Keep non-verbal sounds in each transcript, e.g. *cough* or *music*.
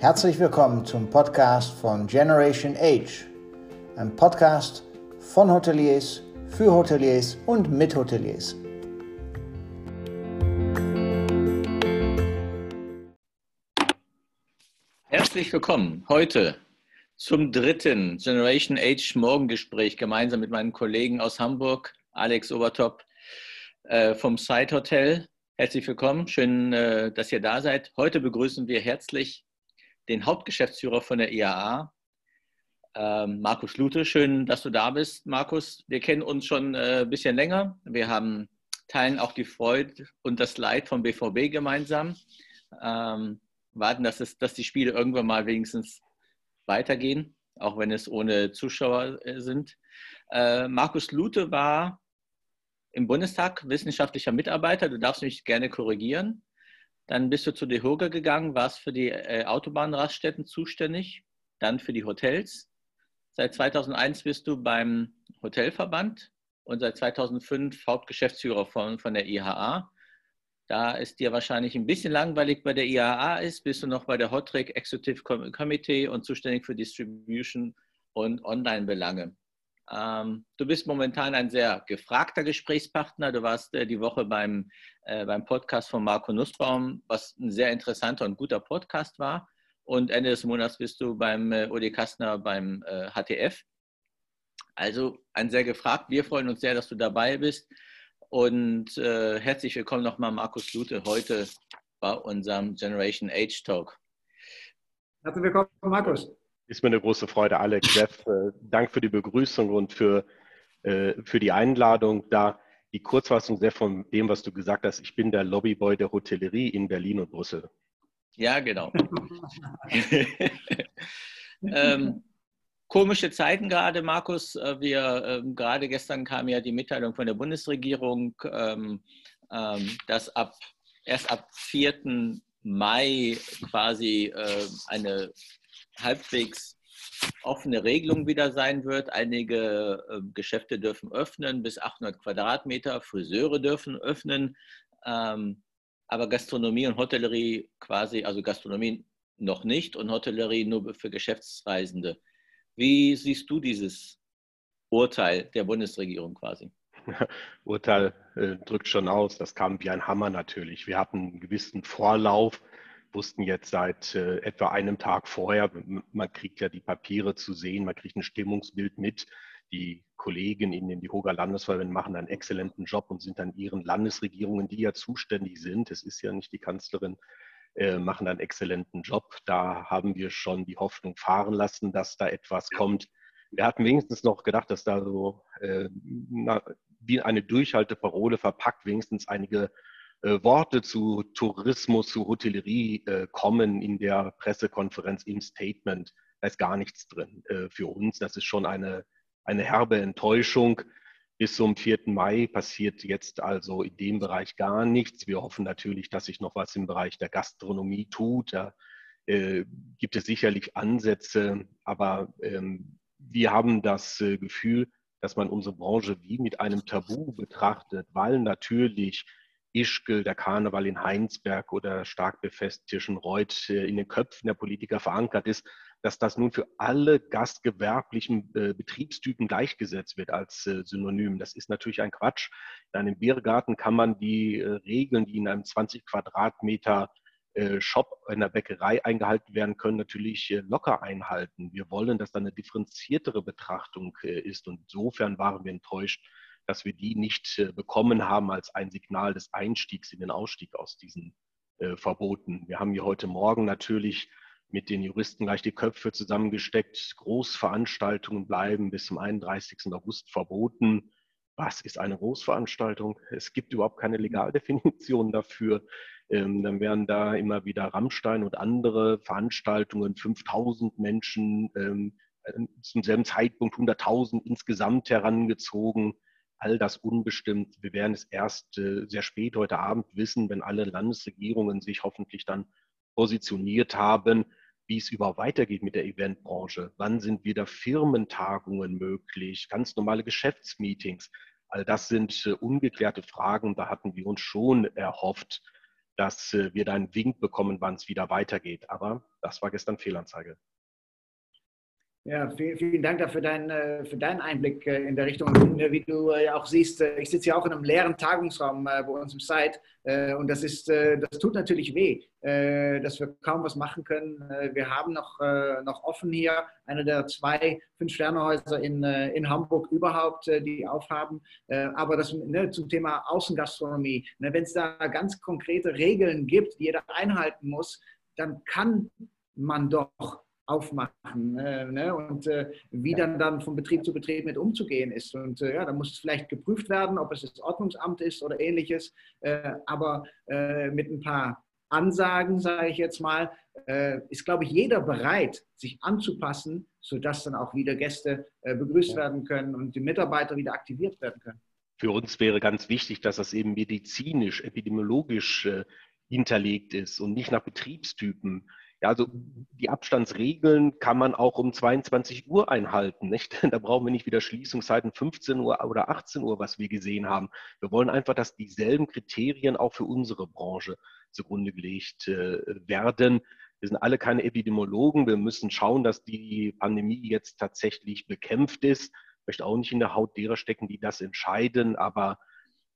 Herzlich willkommen zum Podcast von Generation Age, ein Podcast von Hoteliers, für Hoteliers und mit Hoteliers. Herzlich willkommen heute zum dritten Generation Age Morgengespräch gemeinsam mit meinen Kollegen aus Hamburg, Alex Obertop äh, vom Side Hotel. Herzlich willkommen, schön, äh, dass ihr da seid. Heute begrüßen wir herzlich den Hauptgeschäftsführer von der IAA, ähm, Markus Lute. Schön, dass du da bist, Markus. Wir kennen uns schon ein äh, bisschen länger. Wir haben, teilen auch die Freude und das Leid vom BVB gemeinsam. Ähm, warten, dass, es, dass die Spiele irgendwann mal wenigstens weitergehen, auch wenn es ohne Zuschauer äh, sind. Äh, Markus Lute war im Bundestag wissenschaftlicher Mitarbeiter. Du darfst mich gerne korrigieren. Dann bist du zu DEHOGA gegangen, warst für die äh, Autobahnraststätten zuständig, dann für die Hotels. Seit 2001 bist du beim Hotelverband und seit 2005 Hauptgeschäftsführer von, von der IHA. Da ist dir wahrscheinlich ein bisschen langweilig bei der IAA ist, bist du noch bei der Hotric Executive Committee und zuständig für Distribution und Online-Belange. Ähm, du bist momentan ein sehr gefragter Gesprächspartner. Du warst äh, die Woche beim, äh, beim Podcast von Marco Nussbaum, was ein sehr interessanter und guter Podcast war. Und Ende des Monats bist du beim äh, Odi Kastner beim HTF. Äh, also ein sehr gefragt. Wir freuen uns sehr, dass du dabei bist. Und äh, herzlich willkommen nochmal, Markus Lute, heute bei unserem Generation Age Talk. Herzlich willkommen, Markus. Ist mir eine große Freude, Alex. Jeff, äh, Dank für die Begrüßung und für, äh, für die Einladung. Da die Kurzfassung sehr von dem, was du gesagt hast. Ich bin der Lobbyboy der Hotellerie in Berlin und Brüssel. Ja, genau. *laughs* ähm, komische Zeiten gerade, Markus. Äh, wir ähm, gerade gestern kam ja die Mitteilung von der Bundesregierung, ähm, ähm, dass ab erst ab 4. Mai quasi äh, eine halbwegs offene Regelung wieder sein wird. Einige äh, Geschäfte dürfen öffnen, bis 800 Quadratmeter, Friseure dürfen öffnen, ähm, aber Gastronomie und Hotellerie quasi, also Gastronomie noch nicht und Hotellerie nur für Geschäftsreisende. Wie siehst du dieses Urteil der Bundesregierung quasi? *laughs* Urteil äh, drückt schon aus, das kam wie ein Hammer natürlich. Wir hatten einen gewissen Vorlauf wussten jetzt seit äh, etwa einem Tag vorher, man kriegt ja die Papiere zu sehen, man kriegt ein Stimmungsbild mit. Die Kollegen in den Hoger Landesverbänden machen einen exzellenten Job und sind an ihren Landesregierungen, die ja zuständig sind, es ist ja nicht die Kanzlerin, äh, machen einen exzellenten Job. Da haben wir schon die Hoffnung fahren lassen, dass da etwas kommt. Wir hatten wenigstens noch gedacht, dass da so äh, na, wie eine Durchhalteparole verpackt wenigstens einige äh, Worte zu Tourismus, zu Hotellerie äh, kommen in der Pressekonferenz im Statement. Da ist gar nichts drin äh, für uns. Das ist schon eine, eine herbe Enttäuschung. Bis zum 4. Mai passiert jetzt also in dem Bereich gar nichts. Wir hoffen natürlich, dass sich noch was im Bereich der Gastronomie tut. Da äh, gibt es sicherlich Ansätze, aber ähm, wir haben das äh, Gefühl, dass man unsere Branche wie mit einem Tabu betrachtet, weil natürlich Ischgl, der Karneval in Heinsberg oder stark befestigt Tirschenreuth in den Köpfen der Politiker verankert ist, dass das nun für alle gastgewerblichen äh, Betriebstypen gleichgesetzt wird als äh, Synonym. Das ist natürlich ein Quatsch. In einem Biergarten kann man die äh, Regeln, die in einem 20 Quadratmeter äh, Shop in der Bäckerei eingehalten werden können, natürlich äh, locker einhalten. Wir wollen, dass da eine differenziertere Betrachtung äh, ist. Und insofern waren wir enttäuscht, dass wir die nicht äh, bekommen haben als ein Signal des Einstiegs in den Ausstieg aus diesen äh, Verboten. Wir haben hier heute Morgen natürlich mit den Juristen gleich die Köpfe zusammengesteckt. Großveranstaltungen bleiben bis zum 31. August verboten. Was ist eine Großveranstaltung? Es gibt überhaupt keine Legaldefinition dafür. Ähm, dann werden da immer wieder Rammstein und andere Veranstaltungen, 5000 Menschen, ähm, zum selben Zeitpunkt 100.000 insgesamt herangezogen all das unbestimmt. Wir werden es erst äh, sehr spät heute Abend wissen, wenn alle Landesregierungen sich hoffentlich dann positioniert haben, wie es überhaupt weitergeht mit der Eventbranche. Wann sind wieder Firmentagungen möglich, ganz normale Geschäftsmeetings? All das sind äh, ungeklärte Fragen. Da hatten wir uns schon erhofft, dass äh, wir da einen Wink bekommen, wann es wieder weitergeht. Aber das war gestern Fehlanzeige. Ja, vielen, Dank dafür deinen, äh, für deinen Einblick äh, in der Richtung. Wie du ja auch siehst, ich sitze ja auch in einem leeren Tagungsraum bei uns im Site und das, ist, das tut natürlich weh, dass wir kaum was machen können. Wir haben noch, noch offen hier eine der zwei Fünf-Sterne-Häuser in, in Hamburg überhaupt, die aufhaben. Aber das ne, zum Thema Außengastronomie, ne, wenn es da ganz konkrete Regeln gibt, die jeder einhalten muss, dann kann man doch aufmachen äh, ne? und äh, wie dann, dann von Betrieb zu Betrieb mit umzugehen ist. Und äh, ja, da muss es vielleicht geprüft werden, ob es das Ordnungsamt ist oder ähnliches. Äh, aber äh, mit ein paar Ansagen, sage ich jetzt mal, äh, ist, glaube ich, jeder bereit, sich anzupassen, sodass dann auch wieder Gäste begrüßt werden können und die Mitarbeiter wieder aktiviert werden können. Für uns wäre ganz wichtig, dass das eben medizinisch, epidemiologisch hinterlegt ist und nicht nach Betriebstypen. Ja, also die Abstandsregeln kann man auch um 22 Uhr einhalten. Nicht? *laughs* Da brauchen wir nicht wieder Schließungszeiten 15 Uhr oder 18 Uhr, was wir gesehen haben. Wir wollen einfach, dass dieselben Kriterien auch für unsere Branche zugrunde gelegt äh, werden. Wir sind alle keine Epidemiologen. Wir müssen schauen, dass die Pandemie jetzt tatsächlich bekämpft ist. Ich möchte auch nicht in der Haut derer stecken, die das entscheiden, aber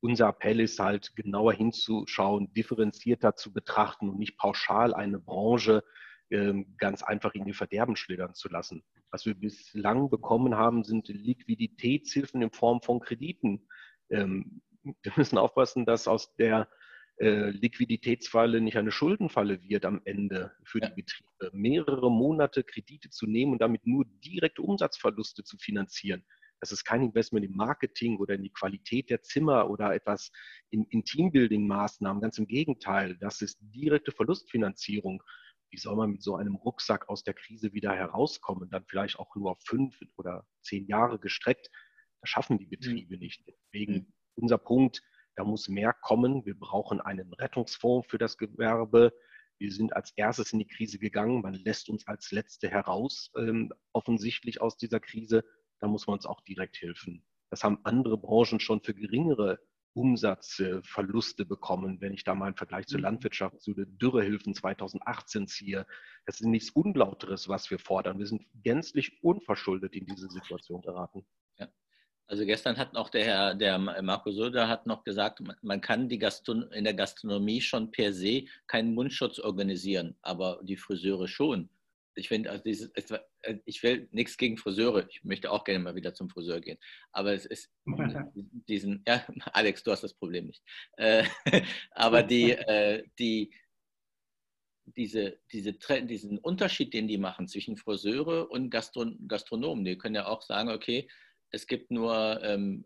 unser Appell ist halt genauer hinzuschauen, differenzierter zu betrachten und nicht pauschal eine Branche ähm, ganz einfach in die Verderben schlittern zu lassen. Was wir bislang bekommen haben, sind Liquiditätshilfen in Form von Krediten. Ähm, wir müssen aufpassen, dass aus der äh, Liquiditätsfalle nicht eine Schuldenfalle wird am Ende für die Betriebe. Mehrere Monate Kredite zu nehmen und damit nur direkte Umsatzverluste zu finanzieren. Das ist kein Investment im Marketing oder in die Qualität der Zimmer oder etwas in, in Teambuilding-Maßnahmen. Ganz im Gegenteil, das ist direkte Verlustfinanzierung. Wie soll man mit so einem Rucksack aus der Krise wieder herauskommen? Dann vielleicht auch nur auf fünf oder zehn Jahre gestreckt. Das schaffen die Betriebe mhm. nicht. Deswegen mhm. unser Punkt, da muss mehr kommen. Wir brauchen einen Rettungsfonds für das Gewerbe. Wir sind als erstes in die Krise gegangen. Man lässt uns als Letzte heraus, ähm, offensichtlich aus dieser Krise da muss man uns auch direkt helfen. Das haben andere Branchen schon für geringere Umsatzverluste bekommen, wenn ich da mal einen Vergleich zur mhm. Landwirtschaft, zu den Dürrehilfen 2018 ziehe. Das ist nichts Unlauteres, was wir fordern. Wir sind gänzlich unverschuldet in diese Situation geraten. Ja. Also gestern hat noch der Herr, der Marco Söder hat noch gesagt, man kann die Gaston in der Gastronomie schon per se keinen Mundschutz organisieren, aber die Friseure schon ich finde, also dieses, äh, ich will nichts gegen Friseure. Ich möchte auch gerne mal wieder zum Friseur gehen. Aber es ist *laughs* diesen, ja, *laughs* Alex, du hast das Problem nicht. Äh, *laughs* aber die, äh, die, diese, diese, diesen Unterschied, den die machen zwischen Friseure und Gastron Gastronomen, die können ja auch sagen, okay, es gibt nur ähm,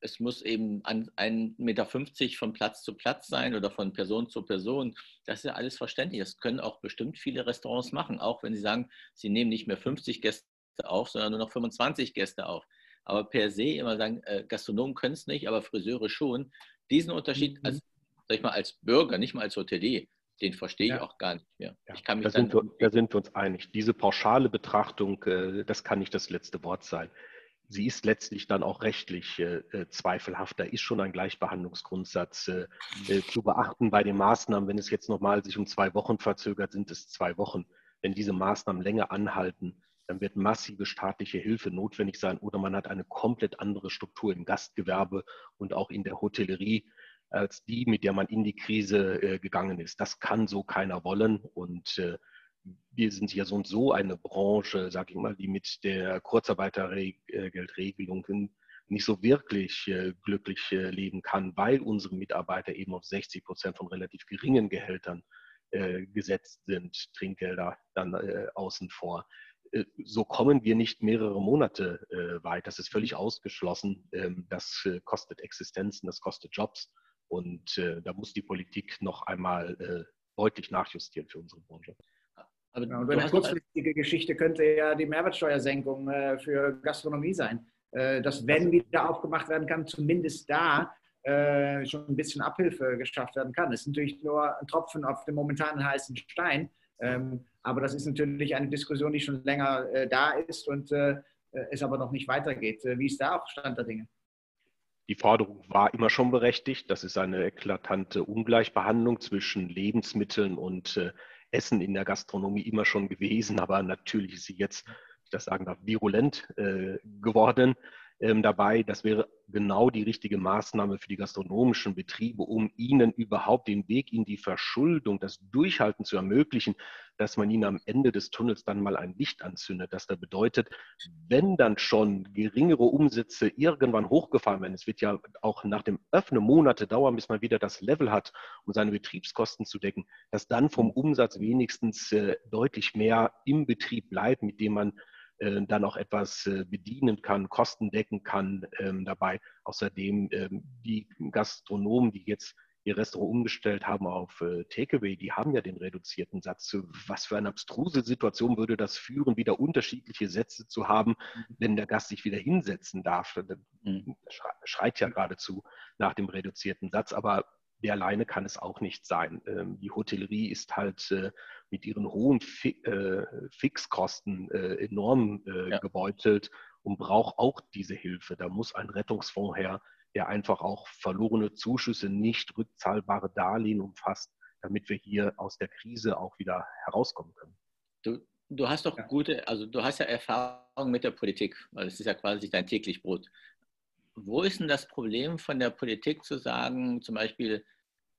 es muss eben 1,50 Meter von Platz zu Platz sein oder von Person zu Person. Das ist ja alles verständlich. Das können auch bestimmt viele Restaurants machen, auch wenn sie sagen, sie nehmen nicht mehr 50 Gäste auf, sondern nur noch 25 Gäste auf. Aber per se immer sagen, äh, Gastronomen können es nicht, aber Friseure schon. Diesen Unterschied mhm. als, sag ich mal, als Bürger, nicht mal als Hotelier, den verstehe ich ja. auch gar nicht mehr. Ja. Ich kann mich da, sind wir, da sind wir uns einig. Diese pauschale Betrachtung, äh, das kann nicht das letzte Wort sein sie ist letztlich dann auch rechtlich äh, äh, zweifelhaft. Da ist schon ein Gleichbehandlungsgrundsatz äh, äh, zu beachten bei den Maßnahmen. Wenn es jetzt nochmal sich um zwei Wochen verzögert, sind es zwei Wochen. Wenn diese Maßnahmen länger anhalten, dann wird massive staatliche Hilfe notwendig sein oder man hat eine komplett andere Struktur im Gastgewerbe und auch in der Hotellerie als die, mit der man in die Krise äh, gegangen ist. Das kann so keiner wollen und wir sind ja so und so eine Branche, sage ich mal, die mit der Kurzarbeitergeldregelung nicht so wirklich äh, glücklich äh, leben kann, weil unsere Mitarbeiter eben auf 60 Prozent von relativ geringen Gehältern äh, gesetzt sind, Trinkgelder dann außen vor. So kommen wir nicht mehrere Monate weit. Das ist völlig ausgeschlossen. Ähm, das kostet Existenzen, das kostet Jobs. Und da muss die Politik noch einmal deutlich nachjustieren für unsere Branche. Aber ja, und eine kurzfristige Geschichte könnte ja die Mehrwertsteuersenkung äh, für Gastronomie sein. Äh, dass, wenn wieder aufgemacht werden kann, zumindest da äh, schon ein bisschen Abhilfe geschafft werden kann. Das ist natürlich nur ein Tropfen auf dem momentanen heißen Stein. Ähm, aber das ist natürlich eine Diskussion, die schon länger äh, da ist und äh, es aber noch nicht weitergeht. Äh, wie ist da auch Stand der Dinge? Die Forderung war immer schon berechtigt. Das ist eine eklatante Ungleichbehandlung zwischen Lebensmitteln und äh, Essen in der Gastronomie immer schon gewesen, aber natürlich ist sie jetzt, ich das sagen darf, virulent äh, geworden ähm, dabei. Das wäre genau die richtige Maßnahme für die gastronomischen Betriebe, um ihnen überhaupt den Weg in die Verschuldung, das Durchhalten zu ermöglichen, dass man ihnen am Ende des Tunnels dann mal ein Licht anzündet. Das da bedeutet, wenn dann schon geringere Umsätze irgendwann hochgefahren werden, es wird ja auch nach dem Öffnen Monate dauern, bis man wieder das Level hat, um seine Betriebskosten zu decken, dass dann vom Umsatz wenigstens äh, deutlich mehr im Betrieb bleibt, mit dem man dann auch etwas äh, bedienen kann, Kosten decken kann ähm, dabei. Außerdem ähm, die Gastronomen, die jetzt ihr Restaurant umgestellt haben auf äh, Takeaway, die haben ja den reduzierten Satz. Was für eine abstruse Situation würde das führen, wieder unterschiedliche Sätze zu haben, mhm. wenn der Gast sich wieder hinsetzen darf? Das mhm. schreit ja geradezu nach dem reduzierten Satz, aber der alleine kann es auch nicht sein. Ähm, die Hotellerie ist halt äh, mit ihren hohen äh, Fixkosten äh, enorm ja. gebeutelt und braucht auch diese Hilfe. Da muss ein Rettungsfonds her, der einfach auch verlorene Zuschüsse, nicht rückzahlbare Darlehen umfasst, damit wir hier aus der Krise auch wieder herauskommen können. Du, du hast doch gute, also du hast ja Erfahrung mit der Politik, weil es ist ja quasi dein täglich Brot wo ist denn das Problem von der Politik zu sagen, zum Beispiel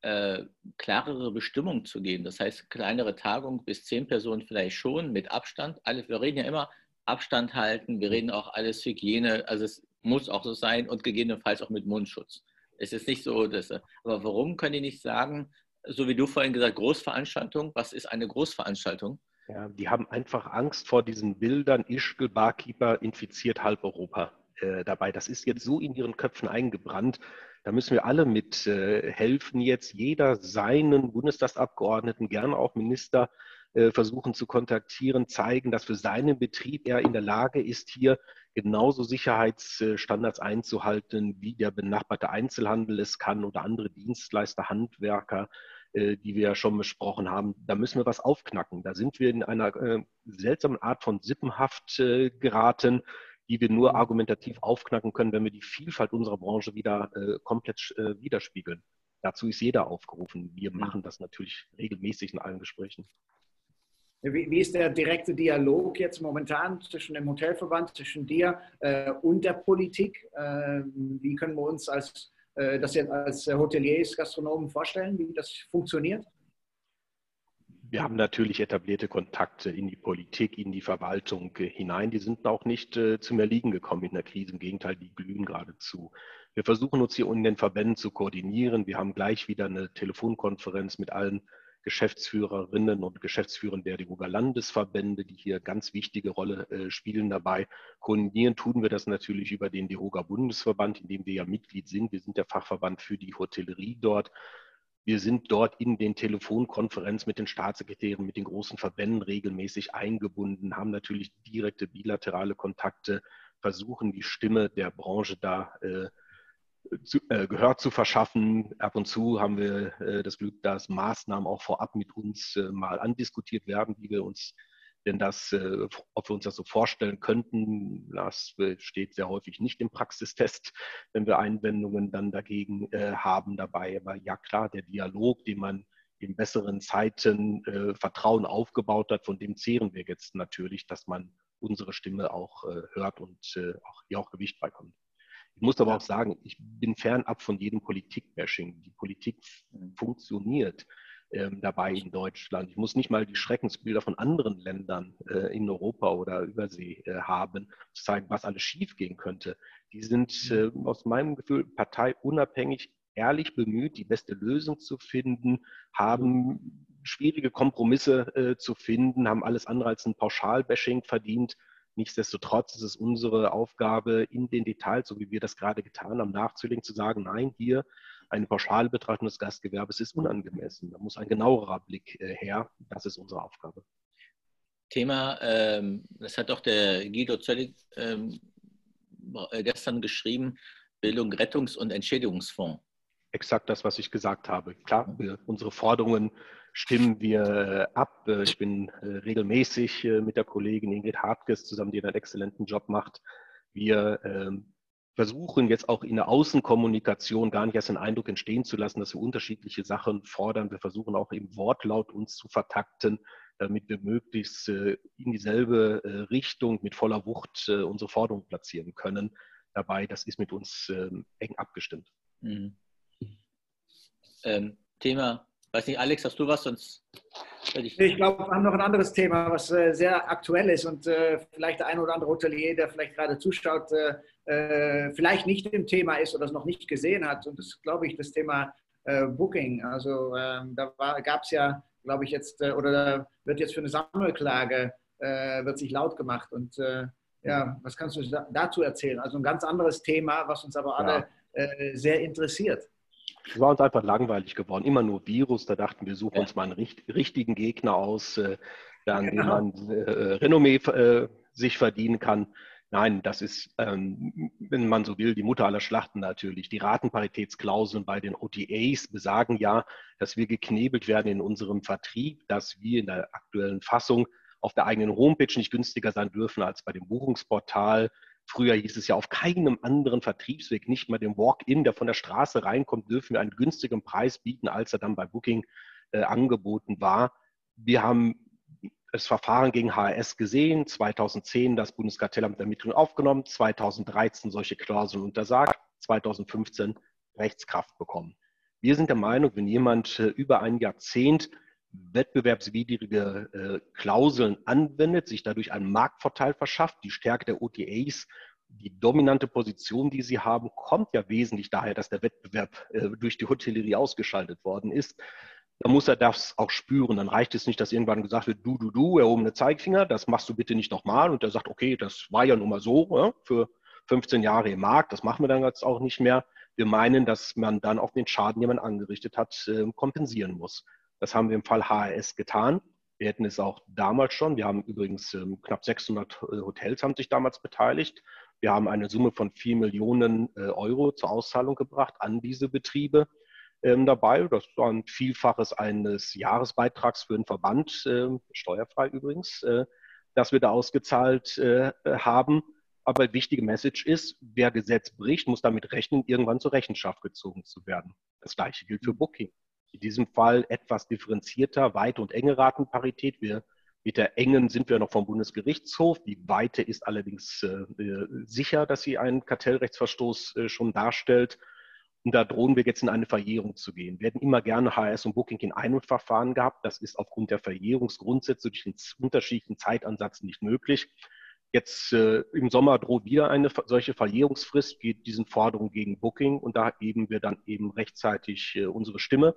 äh, klarere Bestimmungen zu geben? Das heißt, kleinere Tagung bis zehn Personen vielleicht schon mit Abstand. Alle, wir reden ja immer Abstand halten, wir reden auch alles Hygiene, also es muss auch so sein und gegebenenfalls auch mit Mundschutz. Es ist nicht so, dass, aber warum können die nicht sagen, so wie du vorhin gesagt, Großveranstaltung, was ist eine Großveranstaltung? Ja, die haben einfach Angst vor diesen Bildern, Ischgl, Barkeeper infiziert halb Europa. Äh, dabei. Das ist jetzt so in ihren Köpfen eingebrannt. Da müssen wir alle mit äh, helfen, jetzt jeder seinen Bundestagsabgeordneten, gerne auch Minister, äh, versuchen zu kontaktieren, zeigen, dass für seinen Betrieb er in der Lage ist, hier genauso Sicherheitsstandards einzuhalten, wie der benachbarte Einzelhandel es kann oder andere Dienstleister, Handwerker, die wir ja schon besprochen haben. Da müssen wir was aufknacken. Da sind wir in einer seltsamen Art von Sippenhaft geraten die wir nur mhm. argumentativ aufknacken können, wenn wir die Vielfalt unserer Branche wieder äh, komplett äh, widerspiegeln. Dazu ist jeder aufgerufen. Wir mhm. machen das natürlich regelmäßig in allen Gesprächen. Wie, wie, ist der direkte Dialog jetzt momentan zwischen dem Hotelverband, zwischen dir äh, und der Politik? Äh, wie können wir uns als, äh, das jetzt als Hoteliers, Gastronomen vorstellen, wie das funktioniert? Wir haben natürlich etablierte Kontakte in die Politik, in die Verwaltung äh, hinein. Die sind auch nicht äh, zum Erliegen gekommen in der Krise. Im Gegenteil, die glühen geradezu. Wir versuchen uns hier in den Verbänden zu koordinieren. Wir haben gleich wieder eine Telefonkonferenz mit allen Geschäftsführerinnen und Geschäftsführern der DEWOGA Landesverbände, die hier ganz wichtige Rolle äh, spielen dabei. Koordinieren tun wir das natürlich über den DEWOGA Bundesverband, in dem wir ja Mitglied sind. Wir sind der Fachverband für die Hotellerie dort. Wir sind dort in den Telefonkonferenzen mit den Staatssekretären, mit den großen Verbänden regelmäßig eingebunden, haben natürlich direkte bilaterale Kontakte, versuchen die Stimme der Branche da äh, zu, äh, Gehör zu verschaffen. Ab und zu haben wir äh, das Glück, dass Maßnahmen auch vorab mit uns äh, mal andiskutiert werden, wie wir uns denn das, äh, ob wir uns das so vorstellen könnten, das steht sehr häufig nicht im Praxistest, wenn wir Einwendungen dann dagegen äh, haben dabei. Aber ja klar, der Dialog, den man in besseren Zeiten äh, Vertrauen aufgebaut hat, von dem zehren wir jetzt natürlich, dass man unsere Stimme auch hört und auch hier auch Gewicht beikommt. Ich muss aber auch sagen, ich bin fernab von jedem Politikbashing. Die Politik funktioniert ähm, dabei in Deutschland. Ich muss nicht mal die Schreckensbilder von anderen Ländern äh, in Europa oder Übersee äh, haben, zu zeigen, was alles schiefgehen könnte. Die sind äh, aus meinem Gefühl parteiunabhängig, ehrlich bemüht, die beste Lösung zu finden, haben schwierige Kompromisse äh, zu finden, haben alles andere als ein Pauschalbashing verdient. Nichtsdestotrotz ist es unsere Aufgabe, in den Details, so wie wir das gerade getan haben, nachzulegen, zu sagen, nein, hier eine pauschale Betrachtung des Gastgewerbes ist unangemessen. Da muss ein genauerer Blick äh, her. Das ist unsere Aufgabe. Thema, ähm, das hat auch der Guido Zöllig ähm, äh, gestern geschrieben, Bildung, Rettungs- und Entschädigungsfonds. Exakt das, was ich gesagt habe. Klar, wir, unsere Forderungen stimmen wir äh, ab. Ich bin regelmäßig mit der Kollegin Ingrid Hartges zusammen, die einen exzellenten Job macht. Wir ähm, versuchen jetzt auch in der Außenkommunikation gar nicht erst den Eindruck entstehen zu lassen, dass wir unterschiedliche Sachen fordern. Wir versuchen auch im Wortlaut uns zu vertakten, damit wir möglichst äh, in dieselbe äh, Richtung mit voller Wucht äh, unsere Forderungen platzieren können. Dabei, das ist mit uns ähm, eng abgestimmt. Mhm. Ähm, Thema, weiß nicht, Alex, hast du was? Sonst ich, ich glaube, wir haben noch ein anderes Thema, was sehr aktuell ist und vielleicht der eine oder andere Hotelier, der vielleicht gerade zuschaut, vielleicht nicht im Thema ist oder es noch nicht gesehen hat. Und das ist, glaube ich, das Thema Booking. Also ähm, da gab es ja glaube ich, jetzt, äh, oder wird jetzt für eine Sammelklage, äh, wird sich laut gemacht. Und äh, ja, was kannst du dazu erzählen? Also ein ganz anderes Thema, was uns aber alle ja. sehr interessiert. Es war uns einfach langweilig geworden. Immer nur Virus. Da dachten wir, suchen ja. uns mal einen richtigen Gegner aus, an genau. dem man Renommee sich verdienen kann. Nein, das ist, ähm, wenn man so will, die Mutter aller Schlachten natürlich. Die Ratenparitätsklauseln bei den OTAs besagen ja, dass wir geknebelt werden in unserem Vertrieb, dass wir in der aktuellen Fassung auf der eigenen Homepage nicht günstiger sein dürfen als bei dem Buchungsportal. Früher hieß es ja, auf keinem anderen Vertriebsweg, nicht mal dem Walk-in, der von der Straße reinkommt, dürfen wir einen günstigen Preis bieten, als er dann bei Booking äh, angeboten war. Wir haben das Verfahren gegen HRS gesehen, 2010 das Bundeskartellamt Ermittlungen aufgenommen, 2013 solche Klauseln untersagt, 2015 Rechtskraft bekommen. Wir sind der Meinung, wenn jemand äh, über ein Jahrzehnt wettbewerbswidrige äh, Klauseln anwendet, sich dadurch einen Marktvorteil verschafft, die Stärke der OTAs, die dominante Position, die sie haben, kommt ja wesentlich daher, dass der Wettbewerb äh, durch die Hotellerie ausgeschaltet worden ist dann muss er das auch spüren. Dann reicht es nicht, dass irgendwann gesagt wird, du, du, du, erhobene Zeigefinger, das machst du bitte nicht nochmal. Und er sagt, okay, das war ja nun mal so ja, für 15 Jahre im Markt, das machen wir dann jetzt auch nicht mehr. Wir meinen, dass man dann auch den Schaden, den man angerichtet hat, ähm, kompensieren muss. Das haben wir im Fall HRS getan. Wir hätten es auch damals schon. Wir haben übrigens ähm, knapp 600 äh, Hotels haben sich damals beteiligt. Wir haben eine Summe von 4 Millionen äh, Euro zur Auszahlung gebracht an diese Betriebe ähm, dabei. Das war ein Vielfaches eines Jahresbeitrags für einen Verband, äh, steuerfrei übrigens, äh, das wir da ausgezahlt äh, haben. Aber wichtige Message ist, wer Gesetz bricht, muss damit rechnen, irgendwann zur Rechenschaft gezogen zu werden. Das gleiche gilt für Booking. In diesem Fall etwas differenzierter, Weite und enge Ratenparität. Wir mit der engen sind wir noch vom Bundesgerichtshof. Die Weite ist allerdings äh, äh sicher, dass sie einen Kartellrechtsverstoß äh, schon darstellt. Und da drohen wir jetzt in eine Verjährung zu gehen. Wir hätten immer gerne HS und Booking in einem Verfahren gehabt. Das ist aufgrund der Verjährungsgrundsätze durch den unterschiedlichen Zeitansatz nicht möglich. Jetzt äh, im Sommer droht wieder eine solche Verjährungsfrist, geht diesen Forderungen gegen Booking und da geben wir dann eben rechtzeitig äh, unsere Stimme,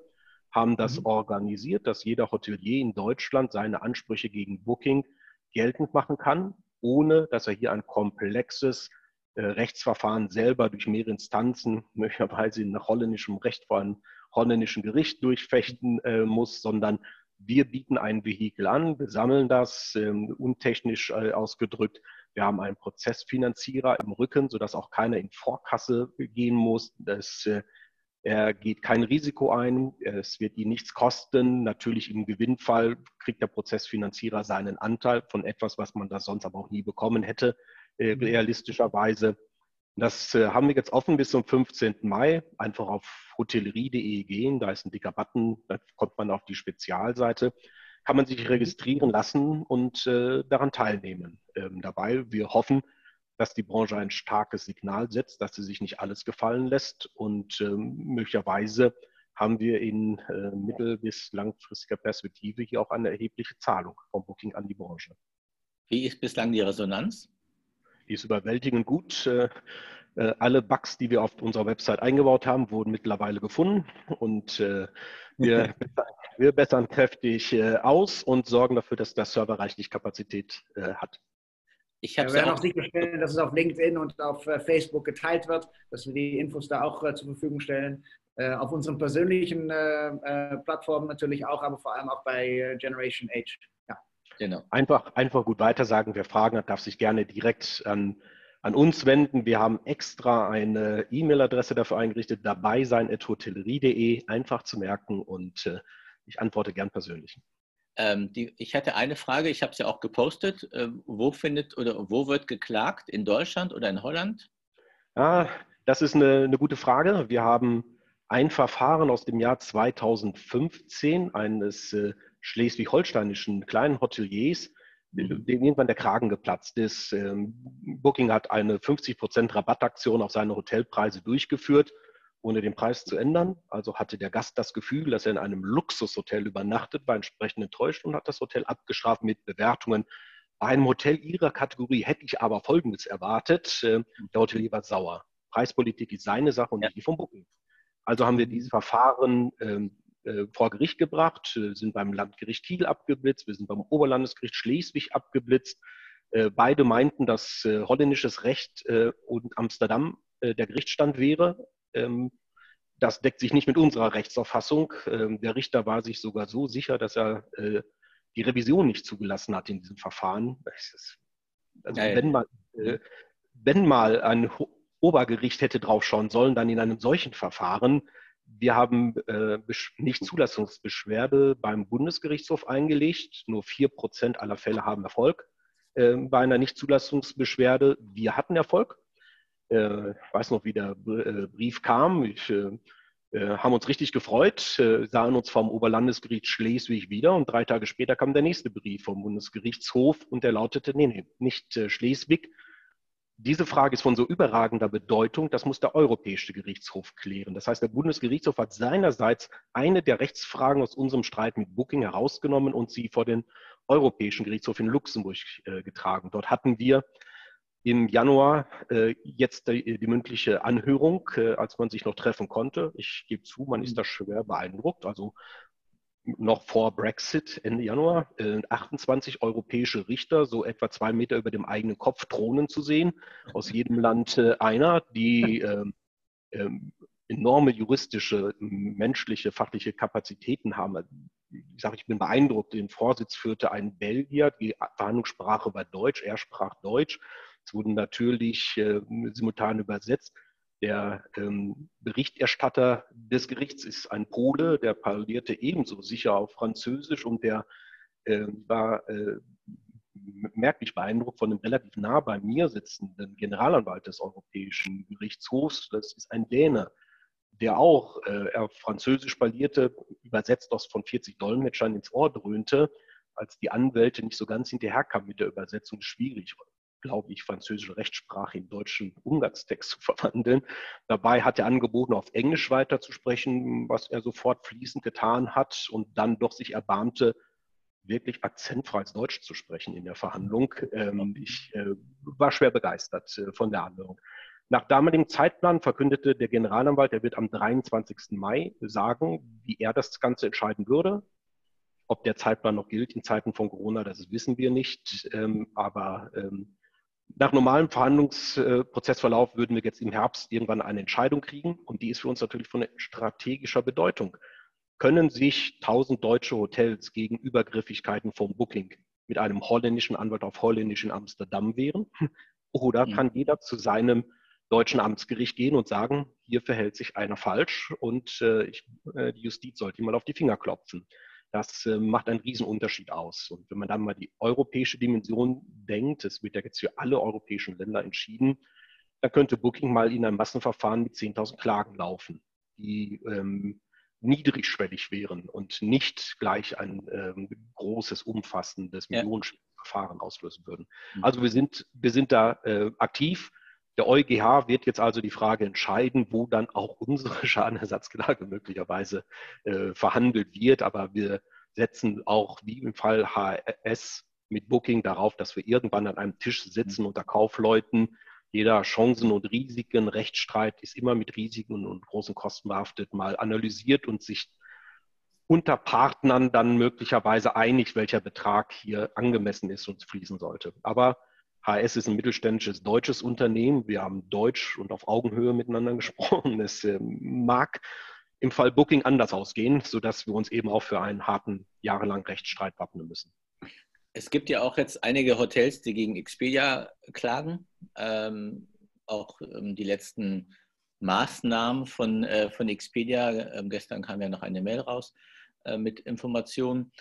haben das mhm. organisiert, dass jeder Hotelier in Deutschland seine Ansprüche gegen Booking geltend machen kann, ohne dass er hier ein komplexes äh, Rechtsverfahren selber durch mehrere Instanzen, *laughs* möglicherweise nach holländischem Recht vor einem holländischen Gericht durchfechten äh, muss, sondern wir bieten ein Vehikel an, wir sammeln das, ähm, untechnisch äh, ausgedrückt. Wir haben einen Prozessfinanzierer im Rücken, sodass auch keiner in Vorkasse gehen muss. Das, äh, er geht kein Risiko ein, es wird ihn nichts kosten. Natürlich im Gewinnfall kriegt der Prozessfinanzierer seinen Anteil von etwas, was man da sonst aber auch nie bekommen hätte. Äh, mhm. realistischerweise. Das äh, haben wir jetzt offen bis zum 15. Mai. Einfach auf hotellerie.de gehen, da ist ein dicker Button, da kommt man auf die Spezialseite. Kann man sich mhm. registrieren lassen und äh, daran teilnehmen. Ähm, dabei, wir hoffen, dass die Branche ein starkes Signal setzt, dass sie sich nicht alles gefallen lässt und ähm, möglicherweise haben wir in äh, mittel- bis langfristiger Perspektive hier auch eine erhebliche Zahlung vom Booking an die Branche. Wie ist bislang die Resonanz? Die ist überwältigend gut. Äh, äh, alle Bugs, die wir auf unserer Website eingebaut haben, wurden mittlerweile gefunden und äh, wir, *laughs* wir bessern kräftig aus und sorgen dafür, dass der Server reichlich Kapazität hat. Ich wir werden auch sicherstellen, dass es auf LinkedIn und auf Facebook geteilt wird, dass wir die Infos da auch zur Verfügung stellen. Auf unseren persönlichen Plattformen natürlich auch, aber vor allem auch bei Generation Age. Genau. Einfach, einfach gut weitersagen. Wer Fragen hat, darf sich gerne direkt an, an uns wenden. Wir haben extra eine E-Mail-Adresse dafür eingerichtet, dabei sein hotellerie.de, einfach zu merken und äh, ich antworte gern persönlich. Ähm, die, ich hatte eine Frage, ich habe es ja auch gepostet. Äh, wo findet oder wo wird geklagt? In Deutschland oder in Holland? Ja, das ist eine, eine gute Frage. Wir haben ein Verfahren aus dem Jahr 2015 eines äh, schleswig-holsteinischen kleinen Hoteliers, mhm. dem irgendwann der Kragen geplatzt ist. Ähm, Booking hat eine 50% Rabattaktion auf seine Hotelpreise durchgeführt, ohne den Preis zu ändern. Also hatte der Gast das Gefühl, dass er in einem Luxushotel übernachtet, war entsprechend enttäuscht und hat das Hotel abgestraft mit Bewertungen. Bei einem Hotel ihrer Kategorie hätte ich aber Folgendes erwartet. Äh, der Hotelier war sauer. Preispolitik ist seine Sache und nicht die vom Booking. Also haben wir dieses Verfahren ähm, äh, vor Gericht gebracht, äh, sind beim Landgericht Kiel abgeblitzt, wir sind beim Oberlandesgericht Schleswig abgeblitzt. Äh, beide meinten, dass holländisches Recht und Amsterdam der Gerichtsstand wäre. Ähm, das deckt sich nicht mit unserer Rechtsauffassung. Ähm, der Richter war sich sogar so sicher, dass er die Revision nicht zugelassen hat in diesem Verfahren. Also. Wenn, mal, wenn mal ein Obergericht hätte draufschauen sollen, dann in einem solchen Verfahren. Wir haben äh, Nichtzulassungsbeschwerde beim Bundesgerichtshof eingelegt. Nur vier Prozent aller Fälle haben Erfolg äh, bei einer Nichtzulassungsbeschwerde. Wir hatten Erfolg. Äh, ich weiß noch, wie der äh, Brief kam. Ich, äh, äh, haben uns richtig gefreut, sahen uns vom Oberlandesgericht Schleswig wieder und drei Tage später kam der nächste Brief vom Bundesgerichtshof und der lautete, nee, nee, nicht Schleswig, diese Frage ist von so überragender Bedeutung, das muss der Europäische Gerichtshof klären. Das heißt, der Bundesgerichtshof hat seinerseits eine der Rechtsfragen aus unserem Streit mit Booking herausgenommen und sie vor den Europäischen Gerichtshof in Luxemburg getragen. Dort hatten wir im Januar äh, jetzt die, die, mündliche Anhörung, äh, als man sich noch treffen konnte. Ich gebe zu, man ist da schwer beeindruckt. Also noch vor Brexit Ende Januar äh, 28 europäische Richter, so etwa zwei Meter über dem eigenen Kopf thronen zu sehen, aus *laughs* jedem Land äh, einer, die äh, enorme juristische, menschliche, fachliche Kapazitäten haben. Ich sage, ich bin beeindruckt. Den Vorsitz führte ein Belgier, die Verhandlungssprache war Deutsch, er sprach Deutsch. Es wurden natürlich äh, simultan übersetzt. Der ähm, Berichterstatter des Gerichts ist ein Pole, der parlierte ebenso sicher auf Französisch und der äh, war äh, merklich beeindruckt von dem relativ nah bei mir sitzenden Generalanwalt des Europäischen Gerichtshofs. Das ist ein Däne, der auch äh, Französisch parlierte, übersetzt aus von 40 Dolmetschern ins Ohr dröhnte, als die Anwälte nicht so ganz hinterherkamen mit der Übersetzung, schwierig glaube ich, französische Rechtssprache in deutschen Umgangstext zu verwandeln. Dabei hat er angeboten, auf Englisch weiterzusprechen, was er sofort fließend getan hat und dann doch sich erbarmte, wirklich akzentfreies Deutsch zu sprechen in der Verhandlung. Ähm, ich äh, war schwer begeistert äh, von der Anhörung. Nach damaligem Zeitplan verkündete der Generalanwalt, er wird am 23. Mai sagen, wie er das Ganze entscheiden würde. Ob der Zeitplan noch gilt in Zeiten von Corona, das wissen wir nicht. Ähm, aber ähm, nach normalem Verhandlungsprozessverlauf würden wir jetzt im Herbst irgendwann eine Entscheidung kriegen und die ist für uns natürlich von strategischer Bedeutung. Können sich 1000 deutsche Hotels gegen Übergriffigkeiten vom Booking mit einem holländischen Anwalt auf Holländisch in Amsterdam wehren? *laughs* Oder kann jeder zu seinem deutschen Amtsgericht gehen und sagen, hier verhält sich einer falsch und äh, ich, äh, die Justiz sollte ihm mal auf die Finger klopfen. Das äh, macht einen Riesenunterschied aus. Und wenn man dann mal die europäische Dimension denkt, es wird ja jetzt für alle europäischen Länder entschieden, dann könnte Booking mal in einem Massenverfahren mit 10.000 Klagen laufen, die ähm, niedrigschwellig wären und nicht gleich ein ähm, großes, umfassendes ja. Millionenverfahren auslösen würden. Mhm. Also wir sind, wir sind da äh, aktiv. Der EuGH wird jetzt also die Frage entscheiden, wo dann auch unsere *laughs* Schadenersatzklage möglicherweise äh, verhandelt wird. Aber wir setzen auch wie im Fall HS mit Booking darauf, dass wir irgendwann an einem Tisch sitzen mhm. unter Kaufleuten. Jeder Chancen und Risiken, Rechtsstreit ist immer mit Risiken und großen Kosten behaftet, mal analysiert und sich unter Partnern dann möglicherweise einig, welcher Betrag hier angemessen ist und fließen sollte. Aber HS ist ein mittelständisches deutsches Unternehmen. Wir haben Deutsch und auf Augenhöhe miteinander *laughs* gesprochen. Es äh, mag im Fall Booking anders ausgehen, sodass wir uns eben auch für einen harten, jahrelangen Rechtsstreit wappnen müssen. Es gibt ja auch jetzt einige Hotels, die gegen Expedia klagen. Ähm, auch ähm, die letzten Maßnahmen von, äh, von Expedia. Ähm, gestern kam ja noch eine Mail raus äh, mit Informationen.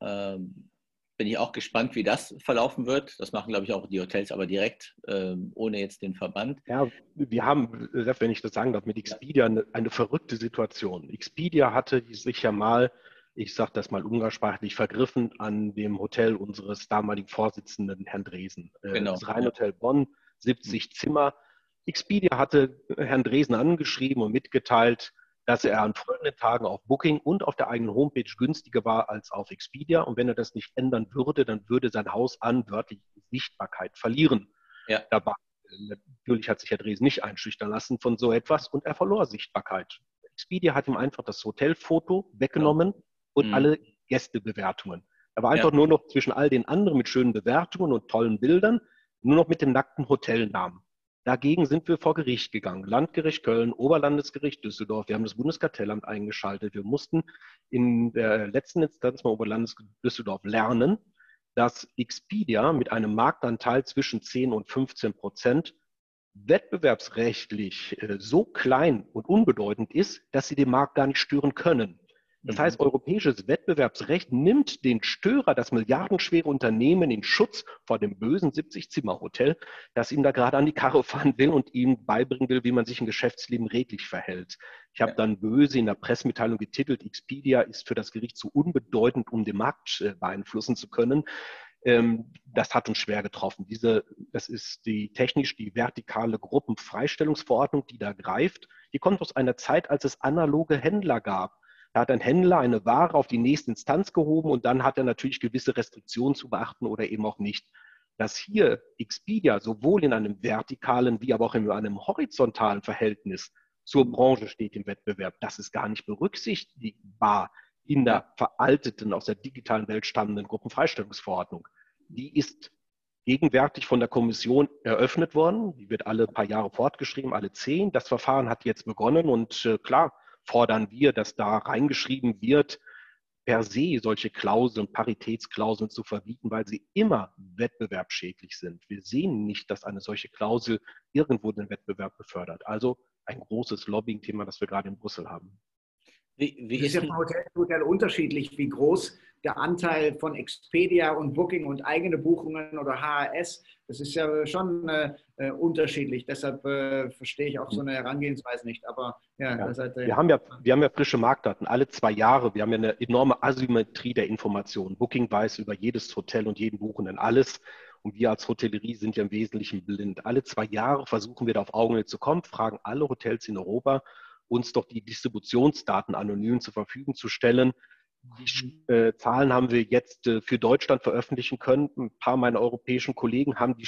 Ähm, bin ich auch gespannt, wie das verlaufen wird. Das machen, glaube ich, auch die Hotels, aber direkt, äh, ohne jetzt den Verband. Ja, wir haben, wenn ich das sagen darf, mit Expedia eine, eine verrückte Situation. Expedia hatte sich ja mal, ich sage das mal umgangssprachlich, vergriffen an dem Hotel unseres damaligen Vorsitzenden, Herrn Dresen. Äh, genau. Das Rheinhotel Bonn, 70 Zimmer. Expedia hatte Herrn Dresen angeschrieben und mitgeteilt, dass er an folgenden Tagen auf Booking und auf der eigenen Homepage günstiger war als auf Expedia. Und wenn er das nicht ändern würde, dann würde sein Haus an wörtlich Sichtbarkeit verlieren. Ja. Dabei, natürlich hat sich Herr Dresden nicht einschüchtern lassen von so etwas und er verlor Sichtbarkeit. Expedia hat ihm einfach das Hotelfoto weggenommen ja. und mhm. alle Gästebewertungen. Er war einfach ja. nur noch zwischen all den anderen mit schönen Bewertungen und tollen Bildern, nur noch mit dem nackten Hotelnamen. Dagegen sind wir vor Gericht gegangen. Landgericht Köln, Oberlandesgericht Düsseldorf. Wir haben das Bundeskartellamt eingeschaltet. Wir mussten in der letzten Instanz beim Oberlandesgericht Düsseldorf lernen, dass Expedia mit einem Marktanteil zwischen 10 und 15 Prozent wettbewerbsrechtlich äh, so klein und unbedeutend ist, dass sie den Markt gar nicht stören können. Das heißt, mhm. europäisches Wettbewerbsrecht nimmt den Störer, das milliardenschwere Unternehmen, in Schutz vor dem bösen 70-Zimmer-Hotel, das ihm da gerade an die Karre fahren will und ihm beibringen will, wie man sich im Geschäftsleben redlich verhält. Ich habe dann böse in der Pressemitteilung getitelt, Expedia ist für das Gericht zu unbedeutend, um den Markt äh, beeinflussen zu können. Ähm, das hat uns schwer getroffen. Diese, das ist die technisch die vertikale Gruppenfreistellungsverordnung, die da greift. Die kommt aus einer Zeit, als es analoge Händler gab. Da hat ein Händler eine Ware auf die nächste Instanz gehoben und dann hat er natürlich gewisse Restriktionen zu beachten oder eben auch nicht. Dass hier Expedia sowohl in einem vertikalen wie aber auch in einem horizontalen Verhältnis zur Branche steht im Wettbewerb, das ist gar nicht berücksichtigbar in der veralteten, aus der digitalen Welt stammenden Gruppenfreistellungsverordnung. Die ist gegenwärtig von der Kommission eröffnet worden. Die wird alle paar Jahre fortgeschrieben, alle zehn. Das Verfahren hat jetzt begonnen und äh, klar, fordern wir, dass da reingeschrieben wird, per se solche Klauseln, Paritätsklauseln zu verbieten, weil sie immer wettbewerbsschädlich sind. Wir sehen nicht, dass eine solche Klausel irgendwo den Wettbewerb befördert. Also ein großes Lobbying-Thema, das wir gerade in Brüssel haben. Wie, wie ist, ist ja von Hotel zu Hotel unterschiedlich, wie groß der Anteil von Expedia und Booking und eigene Buchungen oder HRS, das ist ja schon äh, äh, unterschiedlich. Deshalb äh, verstehe ich auch so eine Herangehensweise nicht. Aber ja, ja. Seid, wir, haben ja wir haben ja frische Marktdaten, alle zwei Jahre. Wir haben ja eine enorme Asymmetrie der Informationen. Booking weiß über jedes Hotel und jeden Buchenden alles. Und wir als Hotellerie sind ja im Wesentlichen blind. Alle zwei Jahre versuchen wir da auf Augenhöhe zu kommen, fragen alle Hotels in Europa, uns doch die Distributionsdaten anonym zur Verfügung zu stellen. Die äh, Zahlen haben wir jetzt äh, für Deutschland veröffentlichen können. Ein paar meiner europäischen Kollegen haben die,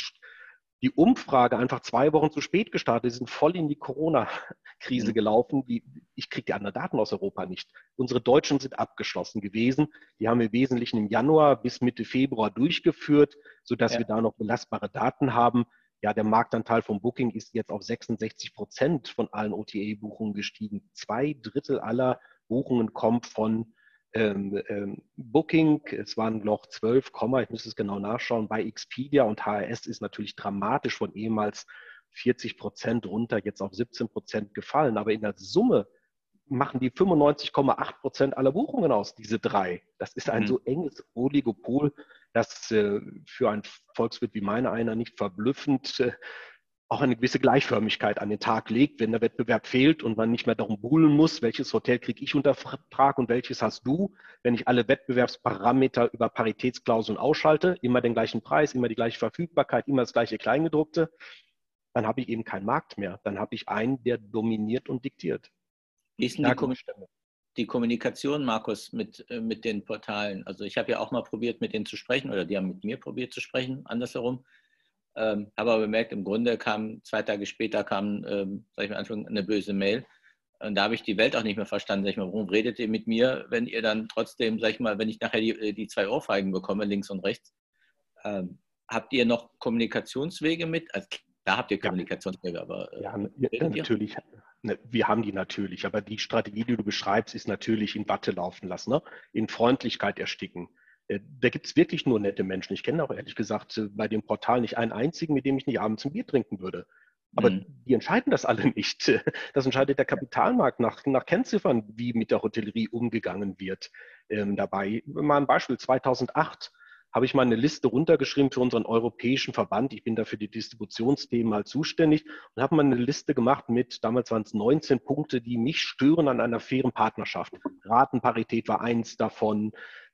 die Umfrage einfach zwei Wochen zu spät gestartet. Sie sind voll in die Corona-Krise mhm. gelaufen. Die, ich kriege die anderen Daten aus Europa nicht. Unsere Deutschen sind abgeschlossen gewesen. Die haben wir im Wesentlichen im Januar bis Mitte Februar durchgeführt, sodass ja. wir da noch belastbare Daten haben. Ja, der Marktanteil von Booking ist jetzt auf 66 Prozent von allen OTA-Buchungen gestiegen. Zwei Drittel aller Buchungen kommen von ähm, ähm, Booking. Es waren noch 12, ich müsste es genau nachschauen. Bei Expedia und HRS ist natürlich dramatisch von ehemals 40 Prozent runter, jetzt auf 17 Prozent gefallen. Aber in der Summe machen die 95,8 Prozent aller Buchungen aus, diese drei. Das ist ein mhm. so enges Oligopol, dass äh, für ein Volkswirt wie meine einer nicht verblüffend äh, auch eine gewisse Gleichförmigkeit an den Tag legt, wenn der Wettbewerb fehlt und man nicht mehr darum buhlen muss, welches Hotel kriege ich unter Vertrag und welches hast du, wenn ich alle Wettbewerbsparameter über Paritätsklauseln ausschalte, immer den gleichen Preis, immer die gleiche Verfügbarkeit, immer das gleiche Kleingedruckte, dann habe ich eben keinen Markt mehr. Dann habe ich einen, der dominiert und diktiert. Wie ist denn die, Kom die, Kommunikation, Markus, mit, äh, mit den Portalen? Also ich habe ja auch mal probiert, mit denen zu sprechen oder die haben mit mir probiert zu sprechen, andersherum. Ähm, habe aber bemerkt, im Grunde kam zwei Tage später kam, ähm, sag ich mal, Anfang eine böse Mail. Und da habe ich die Welt auch nicht mehr verstanden. Sag ich mal, warum redet ihr mit mir, wenn ihr dann trotzdem, sag ich mal, wenn ich nachher die, äh, die zwei Ohrfeigen bekomme, links und rechts, ähm, habt ihr noch Kommunikationswege mit? Also, da habt ihr Kommunikationswege, aber. Äh, ja, ja natürlich. Ne, wir haben die natürlich, aber die Strategie, die du beschreibst, ist natürlich in Watte laufen lassen, ne? in Freundlichkeit ersticken. Äh, da gibt es wirklich nur nette Menschen. Ich kenne auch ehrlich gesagt äh, bei dem Portal nicht einen einzigen, mit dem ich nicht abends ein Bier trinken würde. Aber mhm. die entscheiden das alle *laughs* nicht. Das entscheidet der Kapitalmarkt nach, nach Kennziffern, wie mit der Hotellerie umgegangen wird. Ähm, dabei mal ein Beispiel. 2008 habe ich mal eine Liste runtergeschrieben für unseren europäischen Verband. Ich bin da für die Distributionsthemen mal zuständig und habe mal eine Liste gemacht mit, damals waren es 19 Punkte, die mich stören an einer fairen Partnerschaft. Ratenparität war eins davon,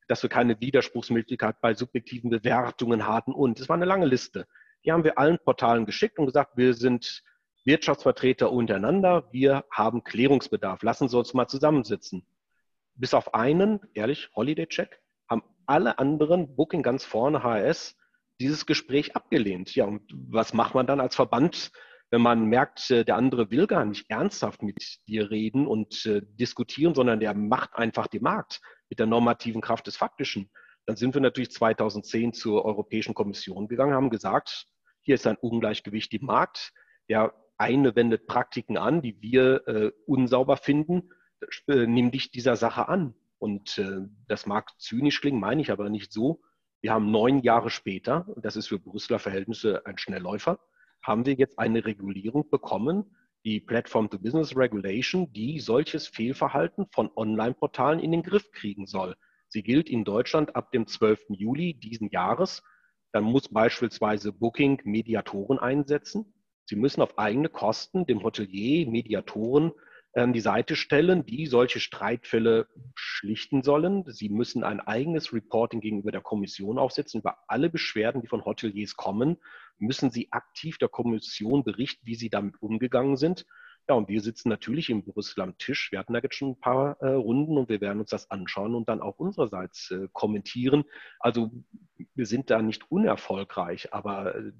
dass wir keine Widerspruchsmöglichkeit bei subjektiven Bewertungen hatten und es war eine lange Liste. Die haben wir allen Portalen geschickt und gesagt, wir sind Wirtschaftsvertreter untereinander, wir haben Klärungsbedarf, lassen Sie uns mal zusammensitzen. Bis auf einen, ehrlich, Holiday Check, alle anderen, Booking ganz vorne, HRS, dieses Gespräch abgelehnt. Ja, und was macht man dann als Verband, wenn man merkt, äh, der andere will gar nicht ernsthaft mit dir reden und äh, diskutieren, sondern der macht einfach den Markt mit der normativen Kraft des Faktischen? Dann sind wir natürlich 2010 zur Europäischen Kommission gegangen, haben gesagt, hier ist ein Ungleichgewicht im Markt. Der eine wendet Praktiken an, die wir äh, unsauber finden. Äh, nimm dich dieser Sache an. Und äh, das mag zynisch klingen, meine ich aber nicht so. Wir haben neun Jahre später, das ist für Brüsseler Verhältnisse ein Schnellläufer, haben wir jetzt eine Regulierung bekommen, die Platform to Business Regulation, die solches Fehlverhalten von Online-Portalen in den Griff kriegen soll. Sie gilt in Deutschland ab dem 12. Juli diesen Jahres. Dann muss beispielsweise Booking Mediatoren einsetzen. Sie müssen auf eigene Kosten dem Hotelier Mediatoren an die Seite stellen, die solche Streitfälle schlichten sollen. Sie müssen ein eigenes Reporting gegenüber der Kommission aufsetzen. Über alle Beschwerden, die von Hoteliers kommen, müssen sie aktiv der Kommission berichten, wie sie damit umgegangen sind. Ja, und wir sitzen natürlich in Brüssel am Tisch. Wir hatten da jetzt schon ein paar äh, Runden und wir werden uns das anschauen und dann auch unsererseits äh, kommentieren. Also wir sind da nicht unerfolgreich, aber äh,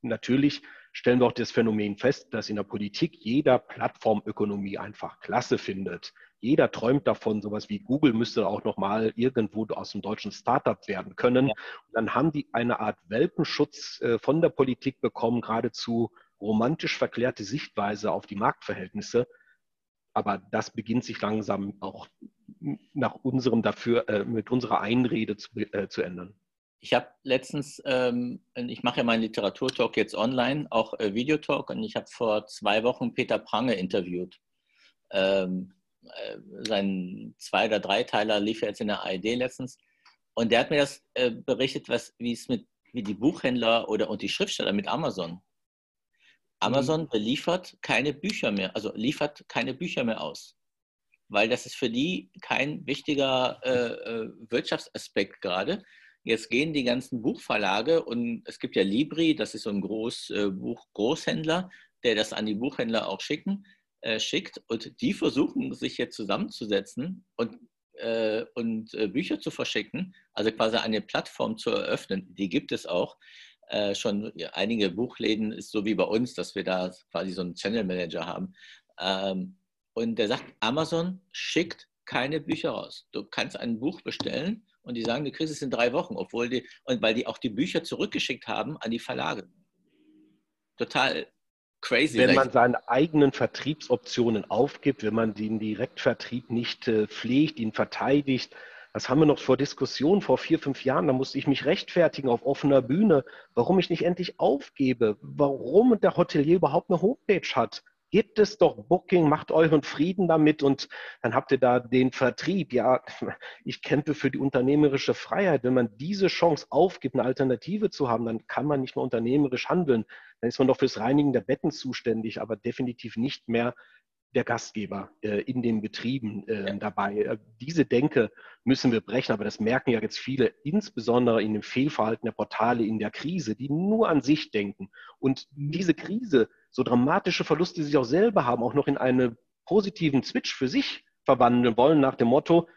natürlich stellen wir auch das Phänomen fest, dass in der Politik jeder Plattformökonomie einfach klasse findet. Jeder träumt davon, sowas wie Google müsste auch noch mal irgendwo aus dem deutschen Startup werden können. Und dann haben die eine Art Welpenschutz äh, von der Politik bekommen, geradezu romantisch verklärte Sichtweise auf die Marktverhältnisse. Aber das beginnt sich langsam auch nach unserem dafür, äh, mit unserer Einrede zu, äh, zu ändern. Ich habe letztens, ähm, ich mache ja meinen Literaturtalk jetzt online, auch äh, Videotalk, und ich habe vor zwei Wochen Peter Prange interviewt. Ähm, äh, sein zwei- oder dreiteiler lief jetzt in der ARD letztens. Und der hat mir das äh, berichtet, was, wie es mit wie die Buchhändler oder und die Schriftsteller mit Amazon. Amazon mhm. beliefert keine Bücher mehr, also liefert keine Bücher mehr aus. Weil das ist für die kein wichtiger äh, äh Wirtschaftsaspekt gerade Jetzt gehen die ganzen Buchverlage und es gibt ja Libri, das ist so ein Groß, äh, Buch Großhändler, der das an die Buchhändler auch schicken, äh, schickt. Und die versuchen sich jetzt zusammenzusetzen und, äh, und äh, Bücher zu verschicken, also quasi eine Plattform zu eröffnen. Die gibt es auch. Äh, schon einige Buchläden ist so wie bei uns, dass wir da quasi so einen Channel Manager haben. Ähm, und der sagt, Amazon schickt keine Bücher raus. Du kannst ein Buch bestellen und die sagen, die kriegst es in drei Wochen, obwohl die, und weil die auch die Bücher zurückgeschickt haben an die Verlage. Total crazy. Wenn man seine eigenen Vertriebsoptionen aufgibt, wenn man den Direktvertrieb nicht äh, pflegt, ihn verteidigt, das haben wir noch vor Diskussionen vor vier, fünf Jahren. Da musste ich mich rechtfertigen auf offener Bühne, warum ich nicht endlich aufgebe, warum der Hotelier überhaupt eine Homepage hat. Gebt es doch Booking, macht euren Frieden damit und dann habt ihr da den Vertrieb. Ja, *laughs* ich kämpfe für die unternehmerische Freiheit. Wenn man diese Chance aufgibt, eine Alternative zu haben, dann kann man nicht mehr unternehmerisch handeln. Dann ist man doch fürs Reinigen der Betten zuständig, aber definitiv nicht mehr der Gastgeber äh, in den Betrieben äh, ja. dabei. Äh, diese Denke müssen wir brechen, aber das merken ja jetzt viele, insbesondere in dem Fehlverhalten der Portale in der Krise, die nur an sich denken. Und diese Krise so dramatische Verluste, die sie auch selber haben, auch noch in einen positiven Switch für sich verwandeln wollen, nach dem Motto,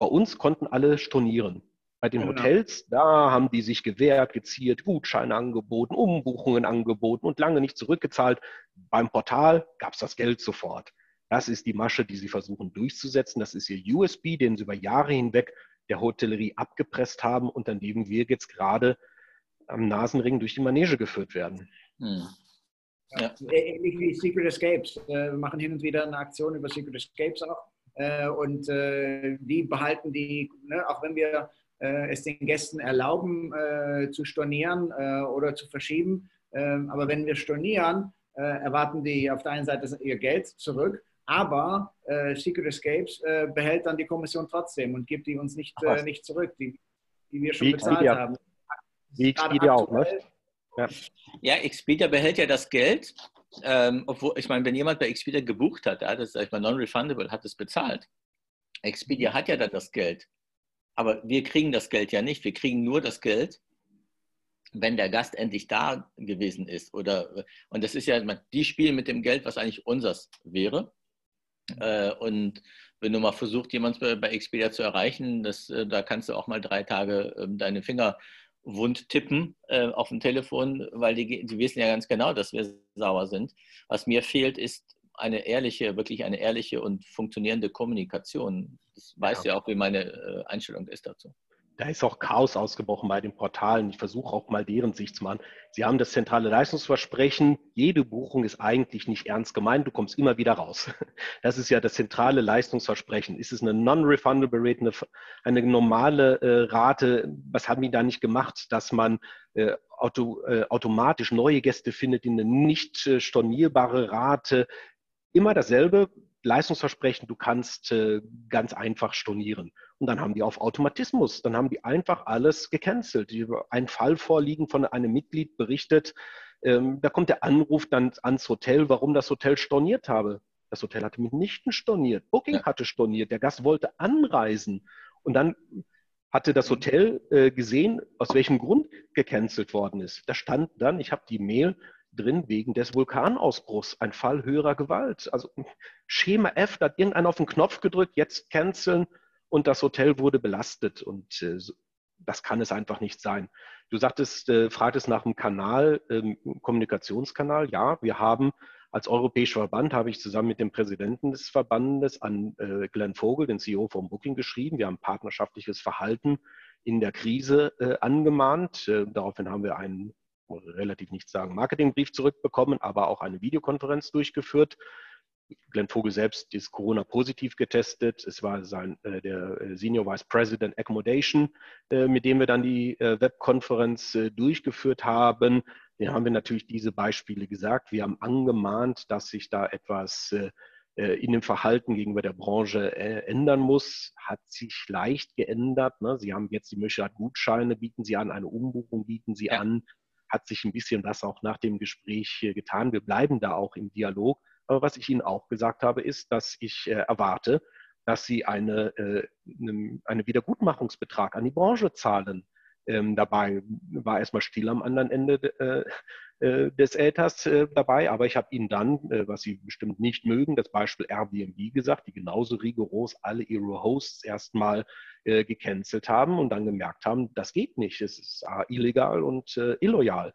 bei uns konnten alle stornieren. Bei den genau. Hotels, da haben die sich gewehrt, geziert, Gutscheine angeboten, Umbuchungen angeboten und lange nicht zurückgezahlt. Beim Portal gab es das Geld sofort. Das ist die Masche, die sie versuchen durchzusetzen. Das ist ihr USB, den sie über Jahre hinweg der Hotellerie abgepresst haben und an dem wir jetzt gerade am Nasenring durch die Manege geführt werden. Hm. Ja. Ähnlich wie Secret Escapes. Äh, wir machen hin und wieder eine Aktion über Secret Escapes auch. Äh, und äh, die behalten die, ne, auch wenn wir es den Gästen erlauben, zu stornieren oder zu verschieben. Ähm, aber wenn wir stornieren, erwarten die auf der einen Seite ihr Geld zurück, aber Secret Escapes behält dann die Kommission trotzdem und gibt die uns nicht, nicht zurück. Die, die wir schon bezahlt Expedia. haben. Wie Expedia auch, ne? Ja. ja, Expedia behält ja das Geld, ähm, obwohl, ich meine, wenn jemand bei Expedia gebucht hat, ja, das ist mal non-refundable, hat es bezahlt. Expedia hat ja dann das Geld. Aber wir kriegen das Geld ja nicht. Wir kriegen nur das Geld, wenn der Gast endlich da gewesen ist. Oder, und das ist ja, die spielen mit dem Geld, was eigentlich unseres wäre. Äh, und wenn du mal versuchst, jemanden bei Expedia zu erreichen, das, äh, da kannst du auch mal drei Tage ähm, deine Finger wund tippen äh, auf dem Telefon, weil die, die wissen ja ganz genau, dass wir sauer sind. Was mir fehlt, ist eine ehrliche, wirklich eine ehrliche und funktionierende Kommunikation. Das weiß ja, ja auch, wie meine äh, Einstellung ist dazu. Da ist auch Chaos ausgebrochen bei den Portalen. Ich versuche auch mal deren Sicht zu machen. Sie haben das zentrale Leistungsversprechen. Jede Buchung ist eigentlich nicht ernst gemeint. Du kommst immer wieder raus. *laughs* Das ist ja das zentrale Leistungsversprechen. Ist es eine non-refundable Rate, eine, eine normale äh, Rate? Was haben die da nicht gemacht, dass man äh, auto, äh, automatisch neue Gäste findet in eine nicht äh, stornierbare Rate? immer dasselbe Leistungsversprechen, du kannst äh, ganz einfach stornieren. Und dann haben die auf Automatismus, dann haben die einfach alles gecancelt. Ein Fall vorliegen von einem Mitglied berichtet, ähm, da kommt der Anruf dann ans Hotel, warum das Hotel storniert habe. Das Hotel hatte mitnichten storniert, Booking ja. hatte storniert, der Gast wollte anreisen. Und dann hatte das Hotel äh, gesehen, aus welchem Grund gecancelt worden ist. Da stand dann, ich habe die Mail, drin wegen des Vulkanausbruchs, ein Fall höherer Gewalt. Also Schema F, da hat irgendeiner auf den Knopf gedrückt, jetzt canceln und das Hotel wurde belastet und äh, das kann es einfach nicht sein. Du sagtest, äh, fragtest nach einem Kanal, ähm, Kommunikationskanal. Ja, wir haben als europäischer Verband, habe ich zusammen mit dem Präsidenten des Verbandes an äh, Glenn Vogel, den CEO von Booking, geschrieben. Wir haben partnerschaftliches Verhalten in der Krise äh, angemahnt. Äh, daraufhin haben wir einen relativ nichts sagen, Marketingbrief zurückbekommen, aber auch eine Videokonferenz durchgeführt. Glenn Vogel selbst ist Corona-positiv getestet. Es war sein, äh, der äh, Senior Vice President Accommodation, äh, mit dem wir dann die äh, Webkonferenz äh, durchgeführt haben. Den haben wir natürlich diese Beispiele gesagt. Wir haben angemahnt, dass sich da etwas äh, in dem Verhalten gegenüber der Branche ändern muss. Hat sich leicht geändert. Ne? Sie haben jetzt die Möglichkeit, Gutscheine bieten Sie an, eine Umbuchung bieten Sie ja. an hat sich ein bisschen was auch nach dem Gespräch getan. Wir bleiben da auch im Dialog. Aber was ich Ihnen auch gesagt habe, ist, dass ich äh, erwarte, dass Sie eine, äh, eine Wiedergutmachungsbetrag an die Branche zahlen. Ähm, dabei war erstmal still am anderen Ende äh, äh, des Äthers äh, dabei, aber ich habe Ihnen dann, äh, was Sie bestimmt nicht mögen, das Beispiel Airbnb gesagt, die genauso rigoros alle ihre Hosts erstmal äh, gecancelt haben und dann gemerkt haben, das geht nicht, es ist illegal und äh, illoyal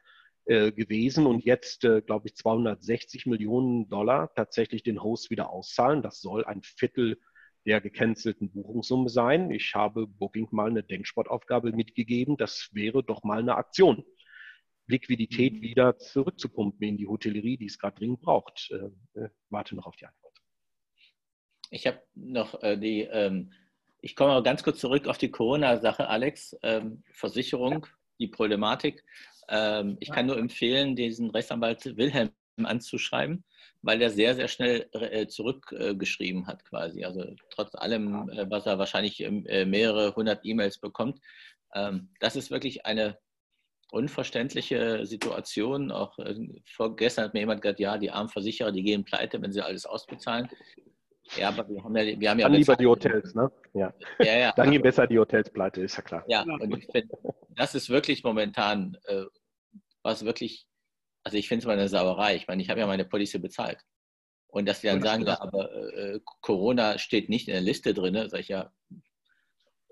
gewesen und jetzt, glaube ich, 260 Millionen Dollar tatsächlich den Hosts wieder auszahlen. Das soll ein Viertel der gecancelten Buchungssumme sein. Ich habe Booking mal eine Denksportaufgabe mitgegeben. Das wäre doch mal eine Aktion. Liquidität mhm. wieder zurückzupumpen in die Hotellerie, die es gerade dringend braucht. Äh, äh, warte noch auf die Antwort. Ich habe noch äh, die, ähm, ich komme mal ganz kurz zurück auf die Corona-Sache, Alex. Ähm, Versicherung, ja. die Problematik. Ähm, ich kann nur empfehlen, diesen Rechtsanwalt Wilhelm anzuschreiben weil er sehr, sehr schnell äh, zurückgeschrieben hat quasi. Also trotz allem, äh, was er wahrscheinlich ähm, äh, mehrere hundert E-Mails bekommt. Ähm, das ist wirklich eine unverständliche Situation. Auch vorgestern hat mir jemand gesagt, ja, die armen Versicherer, die gehen pleite, wenn sie alles ausbezahlen. Ja, aber wir haben ja, wir haben ja Dann lieber die Hotels, ne? Ja. ja, ja Dann gehen besser die Hotels pleite, ist ja klar. Ja, und ich finde, das ist wirklich momentan, was wirklich also ich finde es mal eine Sauerei. Ich meine, ich habe ja meine Police bezahlt. Und dass die dann sagen, ja, aber äh, Corona steht nicht in der Liste drin, sage ich ja,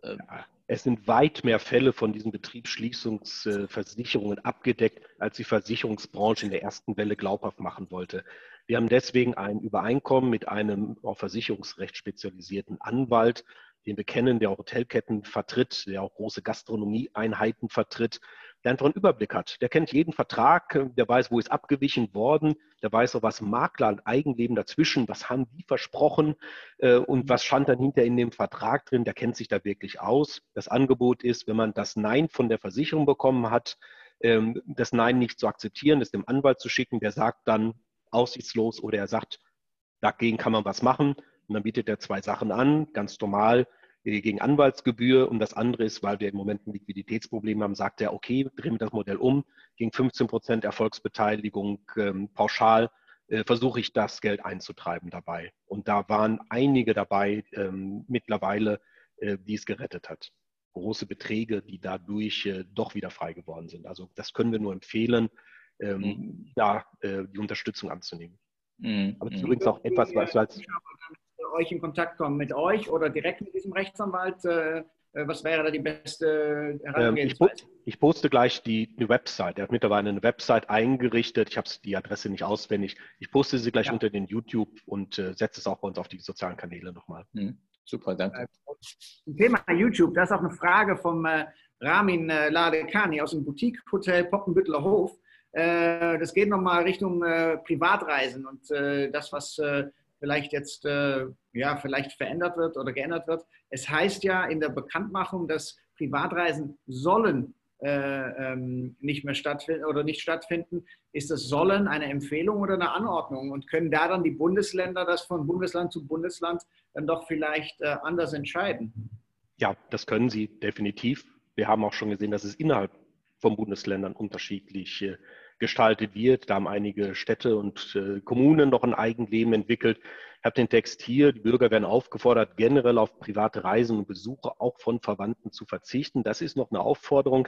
äh, ja. Es sind weit mehr Fälle von diesen Betriebsschließungsversicherungen abgedeckt, als die Versicherungsbranche in der ersten Welle glaubhaft machen wollte. Wir haben deswegen ein Übereinkommen mit einem auf Versicherungsrecht spezialisierten Anwalt, den wir kennen, der auch Hotelketten vertritt, der auch große Gastronomieeinheiten vertritt, der einfach einen Überblick hat. Der kennt jeden Vertrag, der weiß, wo ist abgewichen worden, der weiß auch, was Makler und Eigenleben dazwischen, was haben die versprochen äh, und was stand dann hinter in dem Vertrag drin, der kennt sich da wirklich aus. Das Angebot ist, wenn man das Nein von der Versicherung bekommen hat, ähm, das Nein nicht zu akzeptieren, das dem Anwalt zu schicken, der sagt dann aussichtslos oder er sagt, dagegen kann man was machen. Und dann bietet er zwei Sachen an, ganz normal gegen Anwaltsgebühr und das andere ist, weil wir im Moment ein Liquiditätsproblem haben, sagt er, okay, drehen wir das Modell um, gegen 15 Prozent Erfolgsbeteiligung ähm, pauschal äh, versuche ich das Geld einzutreiben dabei. Und da waren einige dabei ähm, mittlerweile, äh, die es gerettet hat. Große Beträge, die dadurch äh, doch wieder frei geworden sind. Also das können wir nur empfehlen, ähm, mhm. da äh, die Unterstützung anzunehmen. Mhm. Aber das ist mhm. übrigens auch etwas, was als euch in Kontakt kommen mit euch oder direkt mit diesem Rechtsanwalt? Äh, äh, was wäre da die beste Herangehensweise? Ähm, ich, poste gleich die, die, Website. Er hat mittlerweile eine Website eingerichtet. Ich habe die Adresse nicht auswendig. Ich poste sie gleich ja. unter den YouTube und äh, setze es auch bei uns auf die sozialen Kanäle nochmal. Mhm. Super, danke. Zum Thema YouTube, da ist auch eine Frage vom äh, Ramin äh, Ladekani aus dem Boutique-Hotel Poppenbütteler Hof. Äh, das geht nochmal Richtung Privatreisen und das, was vielleicht jetzt äh, ja, vielleicht verändert wird oder geändert wird. Es heißt ja in der Bekanntmachung, dass Privatreisen sollen äh, ähm, nicht mehr stattfinden oder nicht stattfinden. Ist das sollen eine Empfehlung oder eine Anordnung? Und können da dann die Bundesländer das von Bundesland zu Bundesland dann doch vielleicht äh, anders entscheiden? Ja, das können sie definitiv. Wir haben auch schon gesehen, dass es innerhalb von Bundesländern unterschiedlich äh, gestaltet wird. Da haben einige Städte und äh, Kommunen noch ein Eigenleben entwickelt. Ich habe den Text hier. Die Bürger werden aufgefordert, generell auf private Reisen und Besuche auch von Verwandten zu verzichten. Das ist noch eine Aufforderung.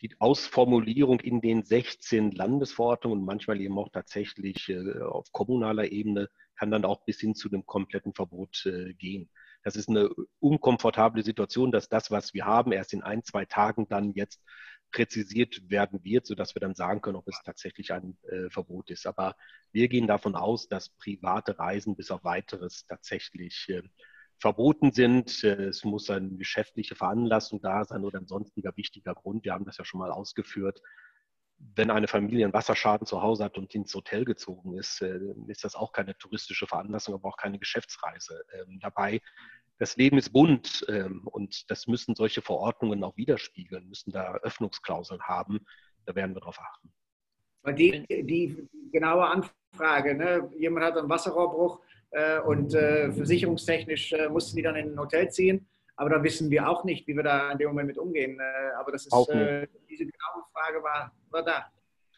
Die Ausformulierung in den 16 Landesverordnungen und manchmal eben auch tatsächlich äh, auf kommunaler Ebene kann dann auch bis hin zu einem kompletten Verbot äh, gehen. Das ist eine unkomfortable Situation, dass das, was wir haben, erst in ein, zwei Tagen dann jetzt präzisiert werden wird, sodass wir dann sagen können, ob es tatsächlich ein äh, Verbot ist. Aber wir gehen davon aus, dass private Reisen bis auf weiteres tatsächlich äh, verboten sind. Äh, es muss eine geschäftliche Veranlassung da sein oder ein sonstiger wichtiger Grund. Wir haben das ja schon mal ausgeführt. Wenn eine Familie einen Wasserschaden zu Hause hat und ins Hotel gezogen ist, äh, ist das auch keine touristische Veranlassung, aber auch keine Geschäftsreise ähm, dabei das Leben ist bunt ähm, und das müssen solche Verordnungen auch widerspiegeln, müssen da Öffnungsklauseln haben. Da werden wir darauf achten. Die, die genaue Anfrage, ne? jemand hat einen Wasserrohrbruch äh, und äh, versicherungstechnisch äh, mussten die dann in ein Hotel ziehen, aber da wissen wir auch nicht, wie wir da in dem Moment mit umgehen. Äh, aber das ist, äh, diese genaue Frage war, war da.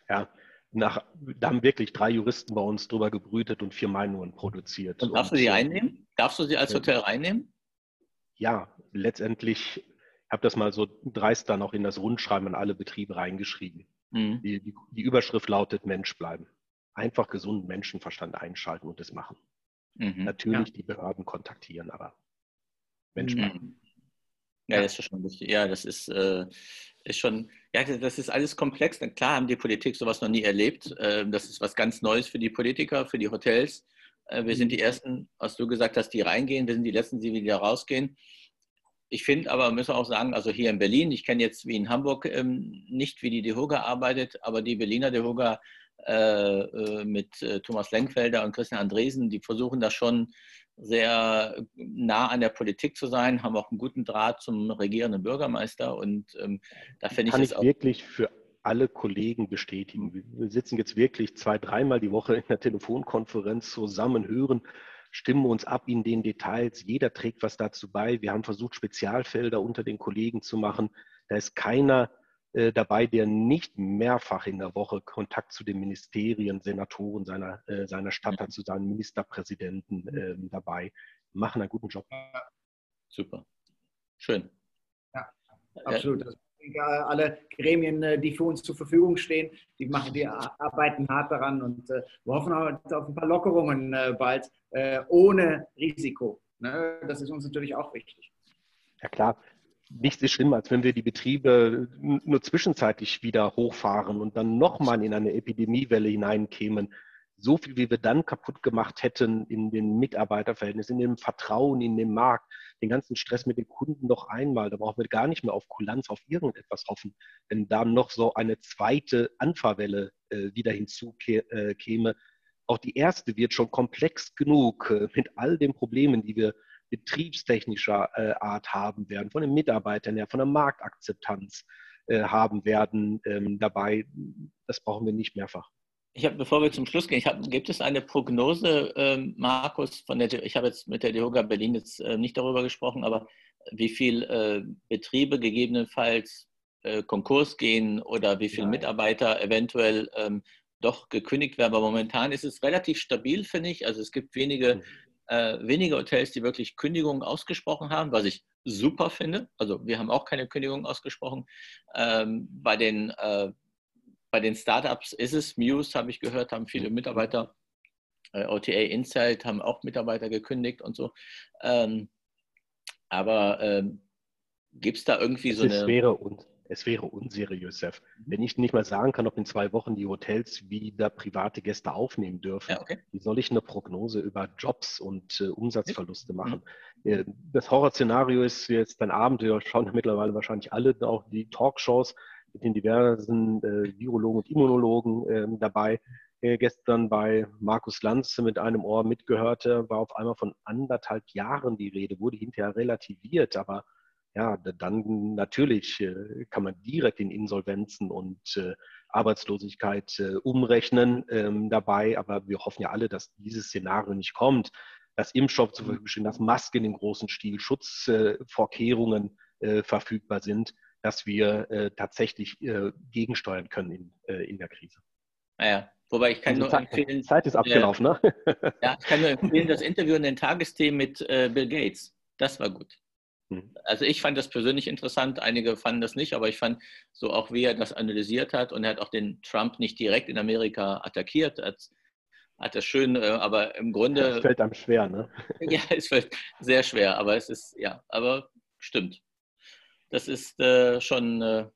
Ja, nach, da haben wirklich drei Juristen bei uns drüber gebrütet und vier Meinungen produziert. Und darfst und, du sie einnehmen? Darfst du sie als Hotel reinnehmen? Ja, letztendlich habe das mal so dreist dann auch in das Rundschreiben an alle Betriebe reingeschrieben. Mhm. Die, die, die, Überschrift lautet Mensch bleiben. Einfach gesunden Menschenverstand einschalten und es machen. Mhm. Natürlich ja. die Behörden kontaktieren, aber Mensch mhm. bleiben. Ja, das ist schon wichtig. Ja, das ist, äh, ist schon, ja, das ist alles komplex. Klar haben die Politik sowas noch nie erlebt. Äh, das ist was ganz Neues für die Politiker, für die Hotels. Äh, wir sind die Ersten, was du gesagt hast, die reingehen. Wir sind die Letzten, die wieder rausgehen. Ich finde aber, müssen wir auch sagen, also hier in Berlin, ich kenne jetzt wie in Hamburg ähm, nicht, wie die DEHOGA arbeitet, aber die Berliner DEHOGA äh, äh, mit äh, Thomas Lenkfelder und Christian Andresen, die versuchen das schon sehr nah an der Politik zu sein, haben auch einen guten Draht zum regierenden Bürgermeister und ähm, da finde ich Kann ich auch wirklich für alle Kollegen bestätigen. Wir sitzen jetzt wirklich zwei, dreimal die Woche in der Telefonkonferenz zusammen, hören, stimmen uns ab in den Details. Jeder trägt was dazu bei. Wir haben versucht, Spezialfelder unter den Kollegen zu machen. Da ist keiner äh, dabei, der nicht mehrfach in der Woche Kontakt zu den Ministerien, Senatoren seiner, äh, seiner Stadt hat, zu seinen Ministerpräsidenten äh, dabei, machen einen guten Job. Super. Schön. Ja, absolut. alle Gremien, äh, die für uns zur Verfügung stehen, die machen, die arbeiten hart daran und äh, wir hoffen auf ein paar Lockerungen äh, bald ohne Risiko. Ne? Das ist uns natürlich auch wichtig. Ja klar, nichts ist schlimmer, als wenn wir die Betriebe nur zwischenzeitlich wieder hochfahren und dann nochmal in eine Epidemiewelle hineinkämen. So viel, wie wir dann kaputt gemacht hätten in den Mitarbeiterverhältnissen, in dem Vertrauen in den Markt, den ganzen Stress mit den Kunden noch einmal. Da brauchen wir gar nicht mehr auf Kulanz, auf irgendetwas hoffen. Wenn da noch so eine zweite Anfahrwelle äh, wieder hinzukäme, äh, auch die erste wird schon komplex genug äh, mit all den Problemen, die wir betriebstechnischer äh, Art haben werden, von den Mitarbeitern her, von der Marktakzeptanz äh, haben werden ähm, dabei. Das brauchen wir nicht mehrfach. Ich habe, bevor wir zum Schluss gehen, hab, gibt es eine Prognose, ähm, Markus, von der, ich habe jetzt mit der DEHOGA Berlin jetzt äh, nicht darüber gesprochen, aber wie viele Betriebe gegebenenfalls Konkurs gehen oder wie viele Mitarbeiter eventuell ähm, doch gekündigt werden. Aber momentan ist es relativ stabil, finde ich. Also es gibt wenige, mhm. Äh, wenige Hotels, die wirklich Kündigungen ausgesprochen haben, was ich super finde. Also wir haben auch keine Kündigung ausgesprochen. Ähm, bei den, äh, bei den Startups ist es, Muse habe ich gehört, haben viele Mitarbeiter, äh, OTA Insight haben auch Mitarbeiter gekündigt und so. Ähm, aber ähm, gibt es da irgendwie es so eine... Wäre und es wäre unseriös, Seth. Mhm. Wenn ich nicht mal sagen kann, ob in zwei Wochen die Hotels wieder private Gäste aufnehmen dürfen, ja, okay. wie soll ich eine Prognose über Jobs und äh, Umsatzverluste machen? Mhm. Äh, das Horrorszenario ist jetzt ein Abend, wir schauen ja mittlerweile wahrscheinlich alle auch die Talkshows mit den diversen äh, Virologen und Immunologen ähm, dabei. Äh, gestern bei Markus Lanz mit einem Ohr mitgehörte, war auf einmal von anderthalb Jahren die Rede, wurde hinterher relativiert, aber ja, dann natürlich äh, kann man direkt in Insolvenzen und äh, Arbeitslosigkeit äh, umrechnen ähm, dabei. Aber wir hoffen ja alle, dass dieses Szenario nicht kommt, dass Impfstoff zur Verfügung stehen, dass Masken in großen Stil, Schutzvorkehrungen verfügbar sind, dass wir tatsächlich gegensteuern können in, in der Krise. Naja, Wobei ich kann also nur Zeit, empfehlen. Zeit ist abgelaufen, äh, ne? ja, ich kann nur empfehlen, das Interview in den Tagesthemen mit äh, Bill Gates. Das war gut. Hm. Also ich fand das persönlich interessant, einige fanden das nicht, aber ich fand so auch, wie er das analysiert hat und er hat auch den Trump nicht direkt in Amerika attackiert, hat, hat das schön, äh, aber im Grunde... Es fällt einem schwer, ne? *laughs* Ja, es fällt sehr schwer, aber es ist, ja, aber stimmt. Das ist äh, schon äh,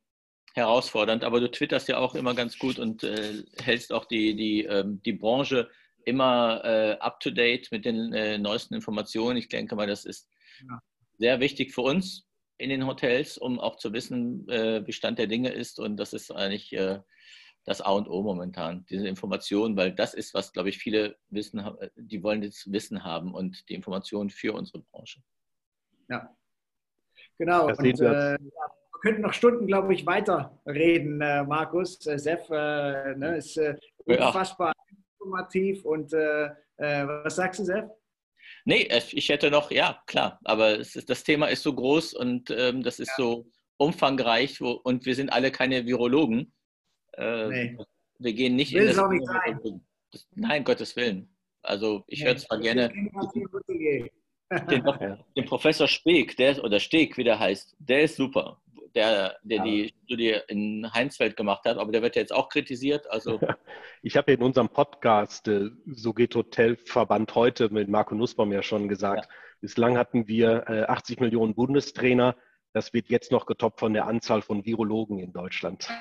herausfordernd, aber du twitterst ja auch immer ganz gut und äh, hältst auch die, die, ähm, die Branche immer äh, up-to-date mit den äh, neuesten Informationen. Ich denke mal, das ist... Ja sehr wichtig für uns in den Hotels, um auch zu wissen, äh, wie Stand der Dinge ist. Und das ist eigentlich äh, das A und O momentan, diese Information, weil das ist, was, glaube ich, viele wissen, äh, die wollen das Wissen haben und die Information für unsere Branche. Ja, genau. Und, äh, wir könnten noch Stunden, glaube ich, weiter reden, äh, Markus. Äh, Sef ne, ist unfassbar ja. informativ. Und was sagst du, Sef? Nee, ich hätte noch, ja, klar, aber ist, das Thema ist so groß und ähm, das ist ja. so umfangreich wo, und wir sind alle keine Virologen. Äh, nee. Wir gehen nicht Will in das. Auch nicht sein. Das, nein, Gottes Willen. Also ich nee, höre zwar gerne den, *laughs* den, Professor Speck, der ist, oder Steg, wie der heißt, der ist super der, der ja. die Studie in Heinsfeld gemacht hat, aber der wird ja jetzt auch kritisiert. Also *laughs* ich habe in unserem Podcast äh, So geht Hotelverband heute mit Marco Nussbaum ja schon gesagt, ja. bislang hatten wir äh, 80 Millionen Bundestrainer. Das wird jetzt noch getoppt von der Anzahl von Virologen in Deutschland. *laughs*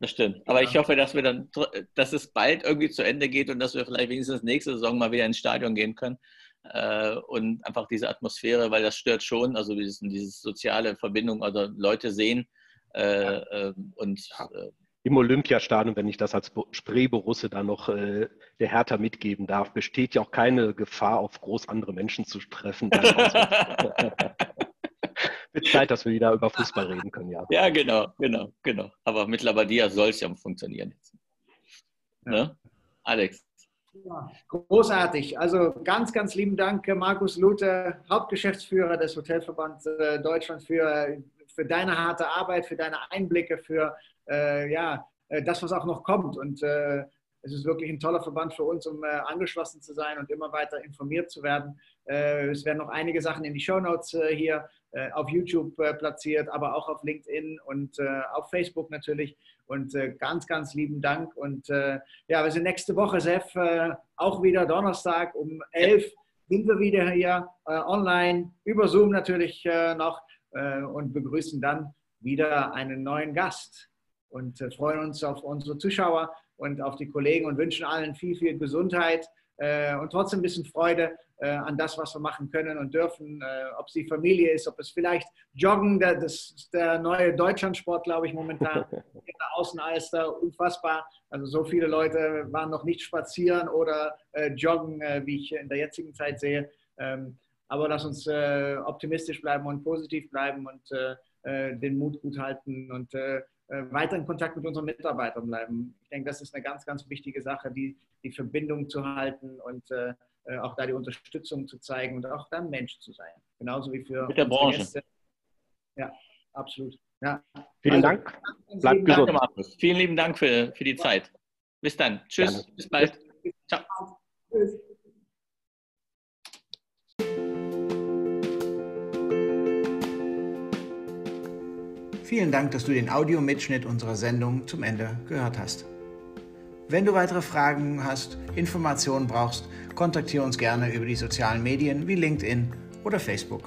Das stimmt. Aber ich hoffe, dass wir dann, dass es bald irgendwie zu Ende geht und dass wir vielleicht wenigstens nächste Saison mal wieder ins Stadion gehen können äh, und einfach diese Atmosphäre, weil das stört schon, also dieses, dieses soziale Verbindung, also Leute sehen äh, äh, und äh, im Olympiastadion, wenn ich das als Spreeborusse da noch äh, der Hertha mitgeben darf, besteht ja auch keine Gefahr, auf groß andere Menschen zu treffen. *laughs* *laughs* Wird Zeit, dass wir wieder über Fußball reden können, ja. Ja, genau, genau, genau. Aber mit Labadia soll es ja funktionieren. Ja. Ne? Alex. Großartig. Also ganz, ganz lieben Dank, Markus Luther, Hauptgeschäftsführer des Hotelverbands äh, Deutschland, für, für deine harte Arbeit, für deine Einblicke, für äh, ja, äh, das, was auch noch kommt. Und äh, es ist wirklich ein toller Verband für uns, um äh, angeschlossen zu sein und immer weiter informiert zu werden. Äh, es werden noch einige Sachen in die Show Notes hier äh, auf YouTube äh, platziert, aber auch auf LinkedIn und äh, auf Facebook natürlich. Und ganz, ganz lieben Dank. Und ja, wir sind nächste Woche, Sef, auch wieder Donnerstag um 11 sind wir wieder hier online, über Zoom natürlich noch und begrüßen dann wieder einen neuen Gast und freuen uns auf unsere Zuschauer und auf die Kollegen und wünschen allen viel, viel Gesundheit und trotzdem ein bisschen Freude äh, an das, was wir machen können und dürfen. Äh, ob es die Familie ist, ob es vielleicht Joggen, der, das ist der neue Deutschlandsport, glaube ich, momentan. In *laughs* der Außenalster, unfassbar. Also so viele Leute waren noch nicht spazieren oder äh, joggen, äh, wie ich in der jetzigen Zeit sehe. Ähm, aber lass uns äh, optimistisch bleiben und positiv bleiben und äh, den Mut gut halten und weiter in Kontakt mit unseren Mitarbeitern bleiben. Ich denke, das ist eine ganz, ganz wichtige Sache, die, die Verbindung zu halten und äh, auch da die Unterstützung zu zeigen und auch dann Mensch zu sein. genauso wie für Mit der Branche. Gäste. Ja, absolut. Ja. Vielen Also, Dank. Bleibt gesund. Danke, Markus. Vielen lieben Dank für, für die Zeit. Bis dann. Tschüss. Gerne. Bis bald. Ciao. Tschüss. Vielen Dank, dass du den Audiomitschnitt unserer Sendung zum Ende gehört hast. Wenn du weitere Fragen hast, Informationen brauchst, kontaktiere uns gerne über die sozialen Medien wie LinkedIn oder Facebook.